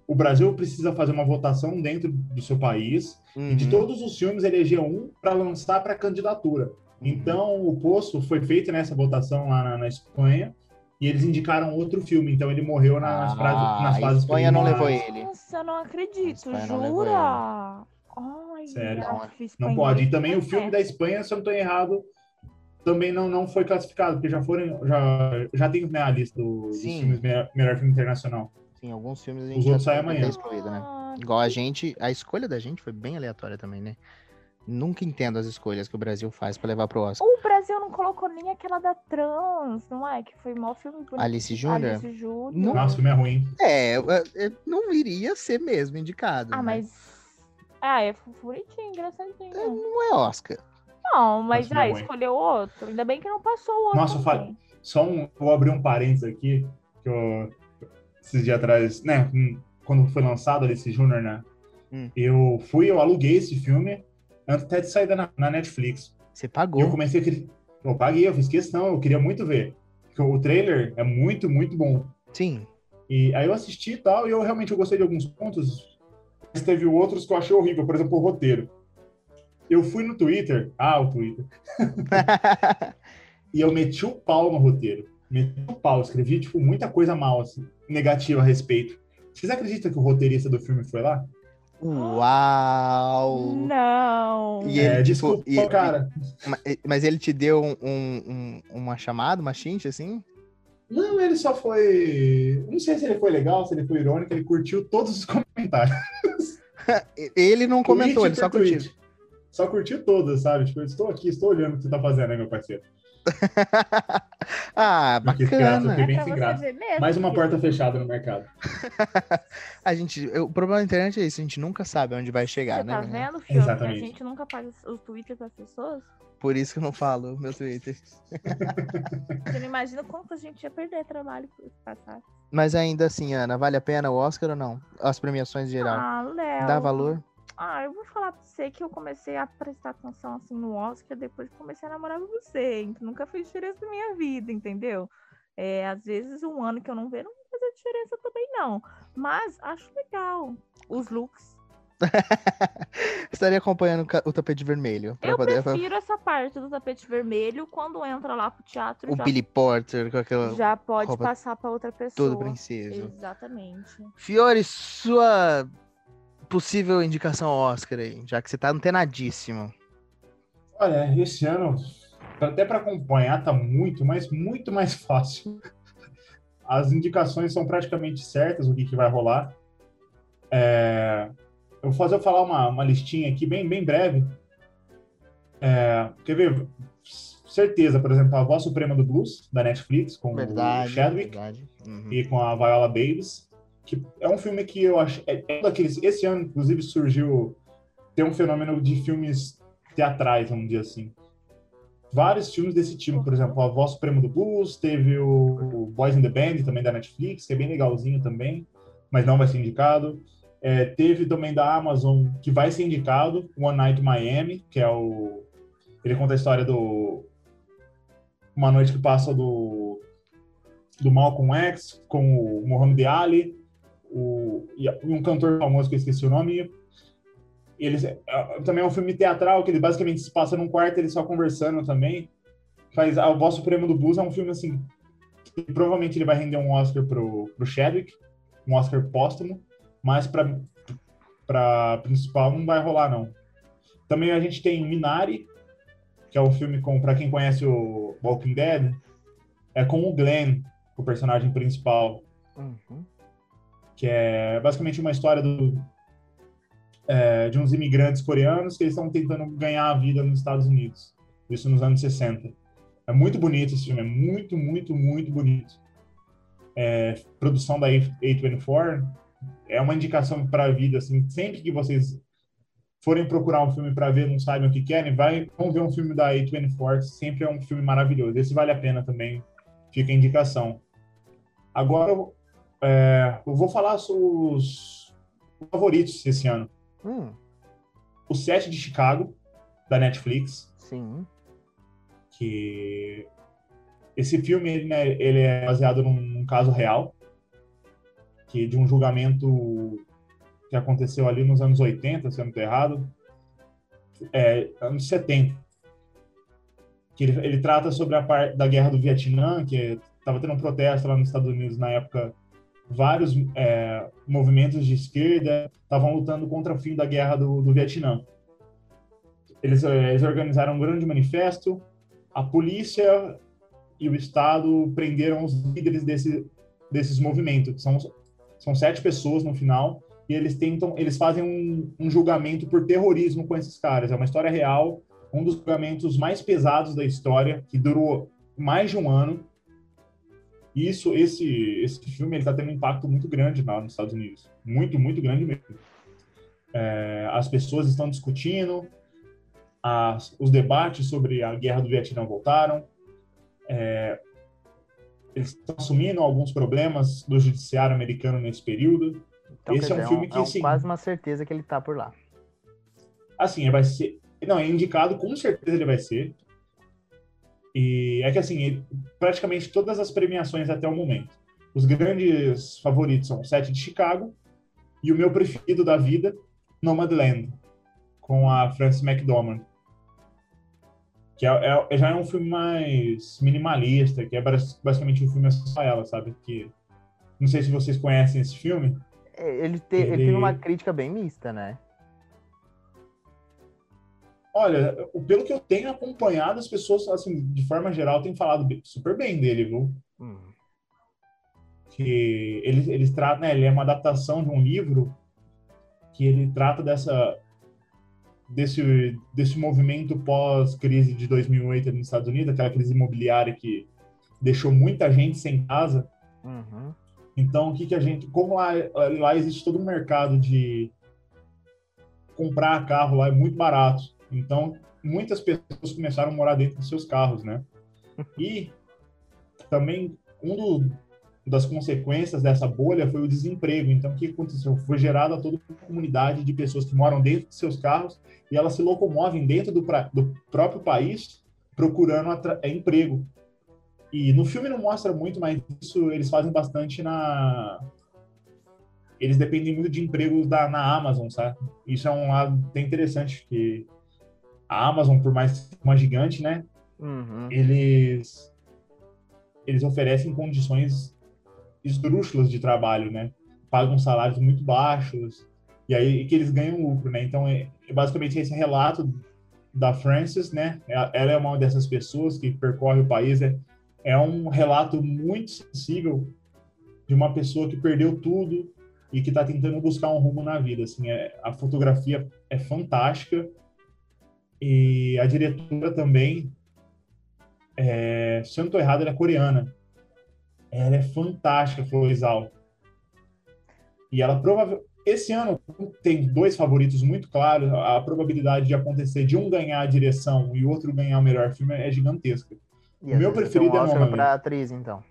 o Brasil precisa fazer uma votação dentro do seu país e de Uhum. todos os filmes eleger um para lançar para candidatura. Então, o Poço foi feito nessa votação lá na, na Espanha e eles indicaram outro filme. Então, ele morreu nas, Ah, fra- nas a fases Espanha não levou ele. Nossa, eu não acredito. Espanha não levou Jura? Ai, Sério. Não espanhol pode. E também o é. filme da Espanha, se eu não estou errado, também não, não foi classificado, porque já foram. Já, já tem né, a lista do- dos Sim. filmes melhor, melhor filme internacional. Sim, alguns filmes a Os gente já outros saem amanhã. tá excluído, né? Ah, Igual a gente, a escolha da gente foi bem aleatória também, né? Nunca entendo as escolhas que o Brasil faz pra levar pro Oscar. O Brasil não colocou nem aquela da trans, não é? Que foi maior filme bonito. Alice Júnior? Alice Júnior. Não. Nossa, o filme é ruim. É, é, é, não iria ser mesmo indicado. Ah, né? mas. Ah, é bonitinho, engraçadinho. Não é Oscar. Não, mas Nossa, ah, minha mãe. escolheu outro. Ainda bem que não passou o outro. Nossa, fa-. Só um. Vou abrir um parênteses aqui, que eu. Esses dias atrás, né? hum, Quando foi lançado Alice Júnior, né? Hum. Eu fui, eu aluguei esse filme antes até de sair na, na Netflix. Você E eu pagou. comecei a. querer- Eu paguei, eu fiz questão, eu queria muito ver. Porque o trailer é muito, muito bom. Sim. E aí eu assisti e tal, e eu realmente eu gostei de alguns pontos, teve outros que eu achei horrível, por exemplo, o roteiro. Eu fui no Twitter, ah, o Twitter, e eu meti o pau no roteiro. Meti o pau, escrevi, tipo, muita coisa mal, assim, negativa a respeito. Vocês acreditam que o roteirista do filme foi lá? Uau! Não. E é, ele, tipo, desculpa, e- cara. Ma- Mas ele te deu um, um- um- uma chamada, uma chinte, assim? Não, ele só foi. Não sei se ele foi legal, se ele foi irônico, ele curtiu todos os comentários. Ele não comentou, ele só curtiu. Só curtiu todas, sabe? Tipo, eu estou aqui, estou olhando o que você tá fazendo, né, meu parceiro? ah, Porque bacana. foi bem É sem graça. Mais uma porta fechada no mercado. A gente, o problema da internet é isso, a gente nunca sabe onde vai chegar, Você né? tá vendo, Fiona? que A Exatamente. gente nunca faz os- os tweets das pessoas. Por isso que eu não falo meu Twitter. Você não imagina quanto a gente ia perder trabalho por passar. Mas ainda assim, Ana, vale a pena o Oscar ou não? As premiações em geral. Ah, Léo. Dá valor? Ah, eu vou falar pra você que eu comecei a prestar atenção assim no Oscar depois que comecei a namorar com você. Então nunca fez diferença na minha vida, entendeu? É, às vezes um ano que eu não vejo não vai fazer diferença também, não. Mas acho legal. Os looks. Estaria acompanhando o tapete vermelho. Eu poder, prefiro essa parte do tapete vermelho quando entra lá pro teatro. o já, Billy Porter com aquela. já pode roupa passar pra outra pessoa. Todo princeso. Exatamente. Fiore, sua possível indicação ao Oscar aí, já que você tá antenadíssimo. Olha, esse ano, até para acompanhar, tá muito, mas muito mais fácil. As indicações são praticamente certas, o que, que vai rolar. É, eu vou fazer eu falar uma, uma listinha aqui bem, bem breve. É, quer ver? certeza, por exemplo, a Voz Suprema do Blues, da Netflix, com Verdade, o Chadwick. Uhum. e com a Viola Davis, que é um filme que eu acho... É, é daqueles... Esse ano, inclusive, surgiu... Tem um fenômeno de filmes teatrais, vamos dizer assim. Vários filmes desse tipo, por exemplo, A Voz Suprema do Blues, teve o Boys in the Band, também da Netflix, que é bem legalzinho também, mas não vai ser indicado. É, teve também da Amazon, que vai ser indicado, One Night Miami, que é o... Ele conta a história do... Uma noite que passa do do Malcolm X com o Muhammad Ali, o, e um cantor famoso que eu esqueci o nome. Eles, é, também é um filme teatral que ele basicamente se passa num quarto eles só conversando também. Faz a Voz Suprema do Blues é um filme assim que provavelmente ele vai render um Oscar pro, pro Chadwick, um Oscar póstumo, mas para para principal não vai rolar não. Também a gente tem Minari, que é um filme com para quem conhece o Walking Dead, é com o Glenn, o personagem principal, Uhum. que é basicamente uma história do, é, de uns imigrantes coreanos que eles estão tentando ganhar a vida nos Estados Unidos. Isso nos anos 60. É muito bonito esse filme, é muito, muito, muito bonito. É, produção da A24 é uma indicação para a vida, assim, sempre que vocês forem procurar um filme para ver, não sabem o que querem, vai, vão ver um filme da A24, sempre é um filme maravilhoso. Esse vale a pena também, fica a indicação. Agora, é, eu vou falar sobre os favoritos esse ano. Hum, O Sete de Chicago, da Netflix, sim. que esse filme ele, né, ele é baseado num, num caso real, que de um julgamento que aconteceu ali nos anos 80, se eu não estou errado, é, anos 70. Que ele, ele trata sobre a parte da guerra do Vietnã, que estava tendo um protesto lá nos Estados Unidos na época. Vários é, movimentos de esquerda estavam lutando contra o fim da guerra do, do Vietnã. Eles, eh, eles organizaram um grande manifesto. A polícia e o Estado prenderam os líderes desse, desses movimentos. que São, são sete pessoas no final e eles tentam, eles fazem um, um julgamento por terrorismo com esses caras. É uma história real, um dos julgamentos mais pesados da história, que durou mais de um ano. E isso, esse, esse filme, ele está tendo um impacto muito grande lá nos Estados Unidos, muito, muito grande mesmo. É, as pessoas estão discutindo, as, os debates sobre a guerra do Vietnã voltaram. É, eles estão assumindo alguns problemas do judiciário americano nesse período. Então, Esse é um dizer, filme que, é assim- quase uma certeza que ele tá por lá. Assim, vai ser. Não, é indicado, com certeza ele vai ser. E é que, assim, ele- praticamente todas as premiações até o momento. Os grandes favoritos são o Sete de Chicago e o meu preferido da vida, Nomadland, com a Frances McDormand. Que é, é- já é um filme mais minimalista, que é bas- basicamente um filme só ela, sabe? Que, não sei se vocês conhecem esse filme. É, Ele, te, ele Ele- teve uma crítica bem mista, né? Olha, pelo que eu tenho acompanhado, as pessoas, assim, de forma geral, têm falado super bem dele, viu? Hum. Que eles, eles tratam, né, ele é uma adaptação de um livro que ele trata dessa desse desse movimento pós-crise de 2008 nos Estados Unidos, aquela crise imobiliária que deixou muita gente sem casa. Uhum. Então, o que que a gente, como lá, lá existe todo um mercado de comprar carro lá é muito barato. Então, muitas pessoas começaram a morar dentro dos seus carros, né? E também um do, das consequências dessa bolha foi o desemprego. Então, o que aconteceu? Foi gerada toda uma comunidade de pessoas que moram dentro de seus carros e elas se locomovem dentro do, pra- do próprio país procurando é, emprego. E no filme não mostra muito, mas isso eles fazem bastante na. Eles dependem muito de empregos da, na Amazon, sabe? Isso é um lado bem interessante, que a Amazon, por mais uma gigante, né? Uhum. Eles, eles oferecem condições esdrúxulas de trabalho, né? Pagam salários muito baixos, e aí que eles ganham lucro, né? Então, é, é basicamente esse relato da Frances, né? Ela é uma dessas pessoas que percorre o país, é, é um relato muito sensível de uma pessoa que perdeu tudo e que está tentando buscar um rumo na vida. Assim, é, a fotografia é fantástica e a diretora também É, se eu não tô errado, ela é coreana. Ela é fantástica, Zhao. E ela provavelmente. Esse ano tem dois favoritos muito claros. A probabilidade de acontecer de um ganhar a direção e o outro ganhar o melhor filme é gigantesca. E O meu preferido um é Oscar pra atriz, então.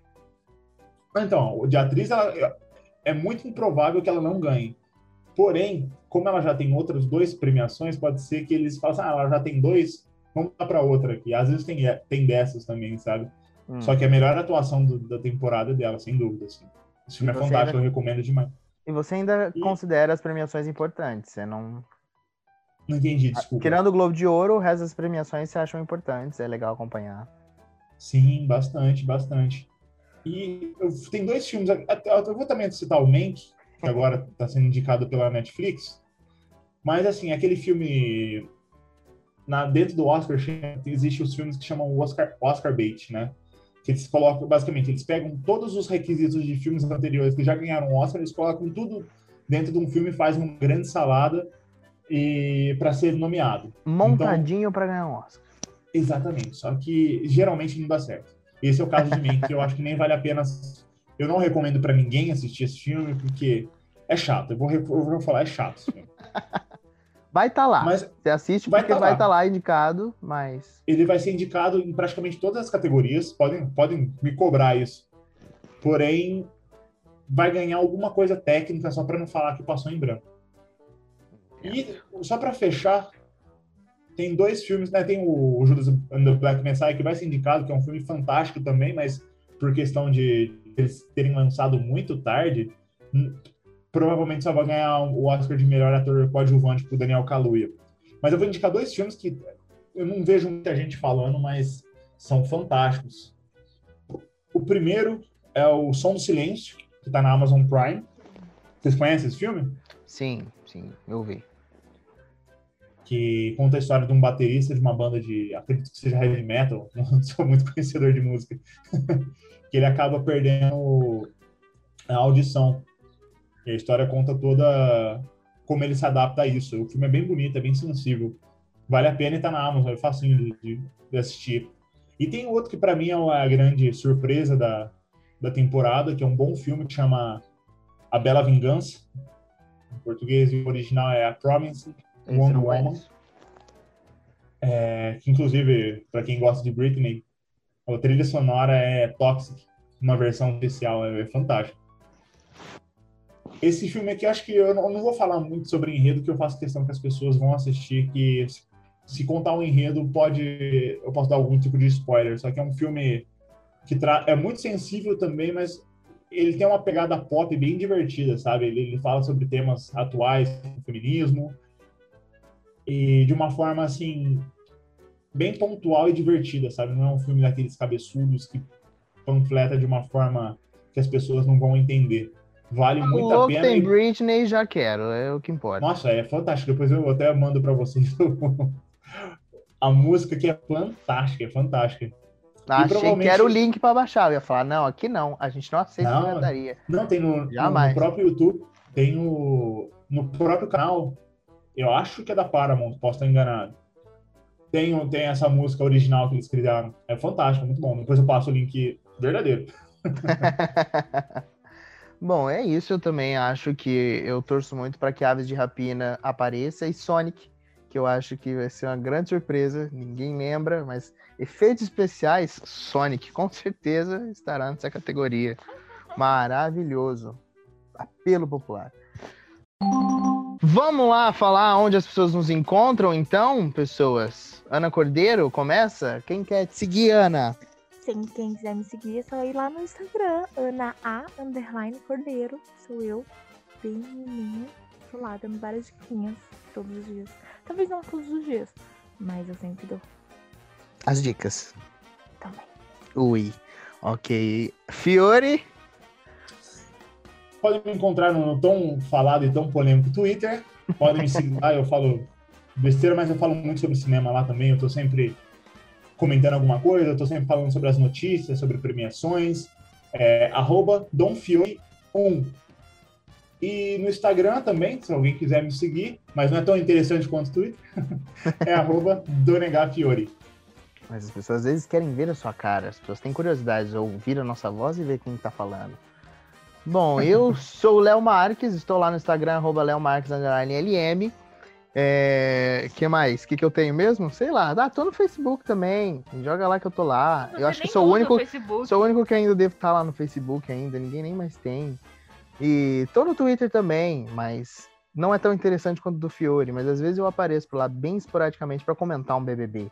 Então, o de atriz, ela, é muito improvável que ela não ganhe. Porém, como ela já tem outras duas premiações, pode ser que eles assim, ah, ela já tem dois, vamos dar para outra aqui. Às vezes tem, tem dessas também, sabe? Hum. Só que a melhor atuação do- da temporada dela, sem dúvida. Assim. Esse filme é fantástico, ainda- eu recomendo demais. E você ainda E- considera as premiações importantes? Você não. Não entendi, desculpa. Tirando o Globo de Ouro, o resto das premiações você acham importantes, é legal acompanhar. Sim, bastante, bastante. E eu, tem dois filmes, eu vou também citar o Mank, que agora está sendo indicado pela Netflix, mas assim, aquele filme na, dentro do Oscar existe os filmes que chamam Oscar, Oscar bait, né? Que eles colocam, basicamente, eles pegam todos os requisitos de filmes anteriores que já ganharam Oscar, eles colocam tudo dentro de um filme, fazem uma grande salada e para ser nomeado. Montadinho pra ganhar um Oscar. Exatamente, só que geralmente não dá certo. Esse é o caso de mim, que eu acho que nem vale a pena. Eu não recomendo pra ninguém assistir esse filme, porque é chato. Eu vou, eu vou falar, é chato. Vai estar lá. Mas Você assiste vai porque tá vai lá. estar lá indicado, mas. ele vai ser indicado em praticamente todas as categorias. Podem, podem me cobrar isso. Porém, vai ganhar alguma coisa técnica só pra não falar que passou em branco. E só pra fechar, tem dois filmes, né? Tem o Judas and the Black Messiah, que vai ser indicado, que é um filme fantástico também, mas por questão de eles terem lançado muito tarde, provavelmente só vai ganhar o Oscar de melhor ator coadjuvante pro Daniel Kaluuya. Mas eu vou indicar dois filmes que eu não vejo muita gente falando, mas são fantásticos. O primeiro é o Som do Silêncio, que tá na Amazon Prime. Vocês conhecem esse filme? Sim, sim, eu vi. que conta a história de um baterista de uma banda de, acredito que seja heavy metal, não sou muito conhecedor de música, que ele acaba perdendo a audição. E a história conta toda como ele se adapta a isso. O filme é bem bonito, é bem sensível. Vale a pena e tá na Amazon, é facinho de, de- de assistir. E tem outro que para mim é a grande surpresa da, da temporada, que é um bom filme que chama A Bela Vingança. Em português, o original é A Promise, Esse Wonder Woman. É, que inclusive, para quem gosta de Britney, a trilha sonora é Toxic, uma versão especial, é, é fantástico. Esse filme aqui, acho que eu não, eu não vou falar muito sobre enredo, que eu faço questão que as pessoas vão assistir, que se, contar um enredo, pode eu posso dar algum tipo de spoiler, só que é um filme que tra é muito sensível também, mas ele tem uma pegada pop bem divertida, sabe? Ele, ele fala sobre temas atuais, feminismo, e de uma forma assim bem pontual e divertida, sabe? Não é um filme daqueles cabeçudos que panfleta de uma forma que as pessoas não vão entender. Vale O muito a pena. tem e- Britney, já quero, é o que importa. Nossa, é fantástico. Depois eu até mando para vocês a música que é fantástica, é fantástica. Achei provavelmente- que era o link pra baixar. Eu ia falar, não, aqui não, a gente não aceita Não. pirataria. Não, tem no, no- próprio YouTube, tem no, no próprio canal, eu acho que é da Paramount, posso estar enganado. Tem, tem essa música original que eles criaram. É fantástico, muito bom. Depois eu passo o link verdadeiro. Bom, é isso. Eu também acho que eu torço muito para que Aves de Rapina apareça e Sonic, que eu acho que vai ser uma grande surpresa. Ninguém lembra, mas efeitos especiais, Sonic com certeza estará nessa categoria. Maravilhoso. Apelo popular. Vamos lá falar onde as pessoas nos encontram, então, pessoas. Ana Cordeiro, começa? Quem quer te seguir, Ana? Sim, quem quiser me seguir é só ir lá no Instagram, Ana A underline Cordeiro. Sou eu, bem menininha. Tô lá dando várias diquinhas todos os dias. Talvez não todos os dias, mas eu sempre dou As dicas. também. Ui. Ok. Fiore. Podem me encontrar no tão falado e tão polêmico Twitter. Podem me seguir lá, eu falo besteira, mas eu falo muito sobre cinema lá também. Eu tô sempre comentando alguma coisa, eu tô sempre falando sobre as notícias, sobre premiações. É, arroba domfiore1. E no Instagram também, se alguém quiser me seguir, mas não é tão interessante quanto o Twitter, é arroba donegafiore. Mas as pessoas às vezes querem ver a sua cara, as pessoas têm curiosidade de ouvir a nossa voz e ver quem tá falando. Bom, eu sou o Léo Marques, estou lá no Instagram, arroba Léo Marques, LM. É, que mais? O que, que eu tenho mesmo? Sei lá. Ah, tô no Facebook também. Joga lá que eu tô lá. Você eu acho que sou o único. Facebook. Sou o único que ainda devo estar lá no Facebook ainda. Ninguém nem mais tem. E tô no Twitter também, mas não é tão interessante quanto o do Fiore. Mas às vezes eu apareço por lá bem esporadicamente para comentar um BBB.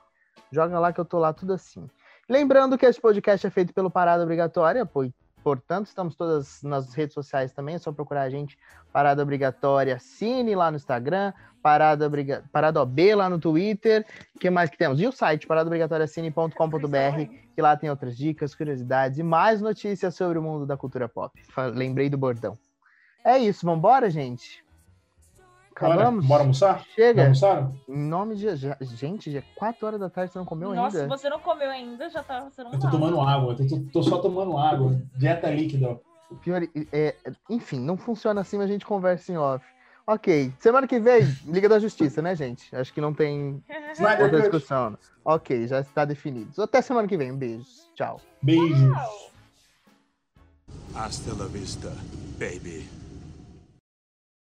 Joga lá que eu tô lá tudo assim. Lembrando que esse podcast é feito pelo Parada Obrigatória, pois Portanto, estamos todas nas redes sociais também, é só procurar a gente, Parada Obrigatória Cine lá no Instagram, Parada, Obriga... Parada OB lá no Twitter, o que mais que temos? E o site, paradaobrigatoriacine.com.br, que lá tem outras dicas, curiosidades e mais notícias sobre o mundo da cultura pop. Lembrei do bordão. É isso, vambora, gente? Acabamos? Bora, bora almoçar? Chega. Já almoçaram? Em nome de... já- Gente, já é 4 horas da tarde, você não comeu Nossa, se ainda? você não comeu ainda, já tá. Você não Eu tô tá. tomando água, eu tô, tô- só tomando água. Dieta líquida. Pior, é, enfim, não funciona assim, mas a gente conversa em off. Ok, semana que vem, Liga da Justiça, né, gente? Acho que não tem outra discussão. Ok, já está definido. Até semana que vem, beijos. Tchau. Beijos. Hasta la vista, baby.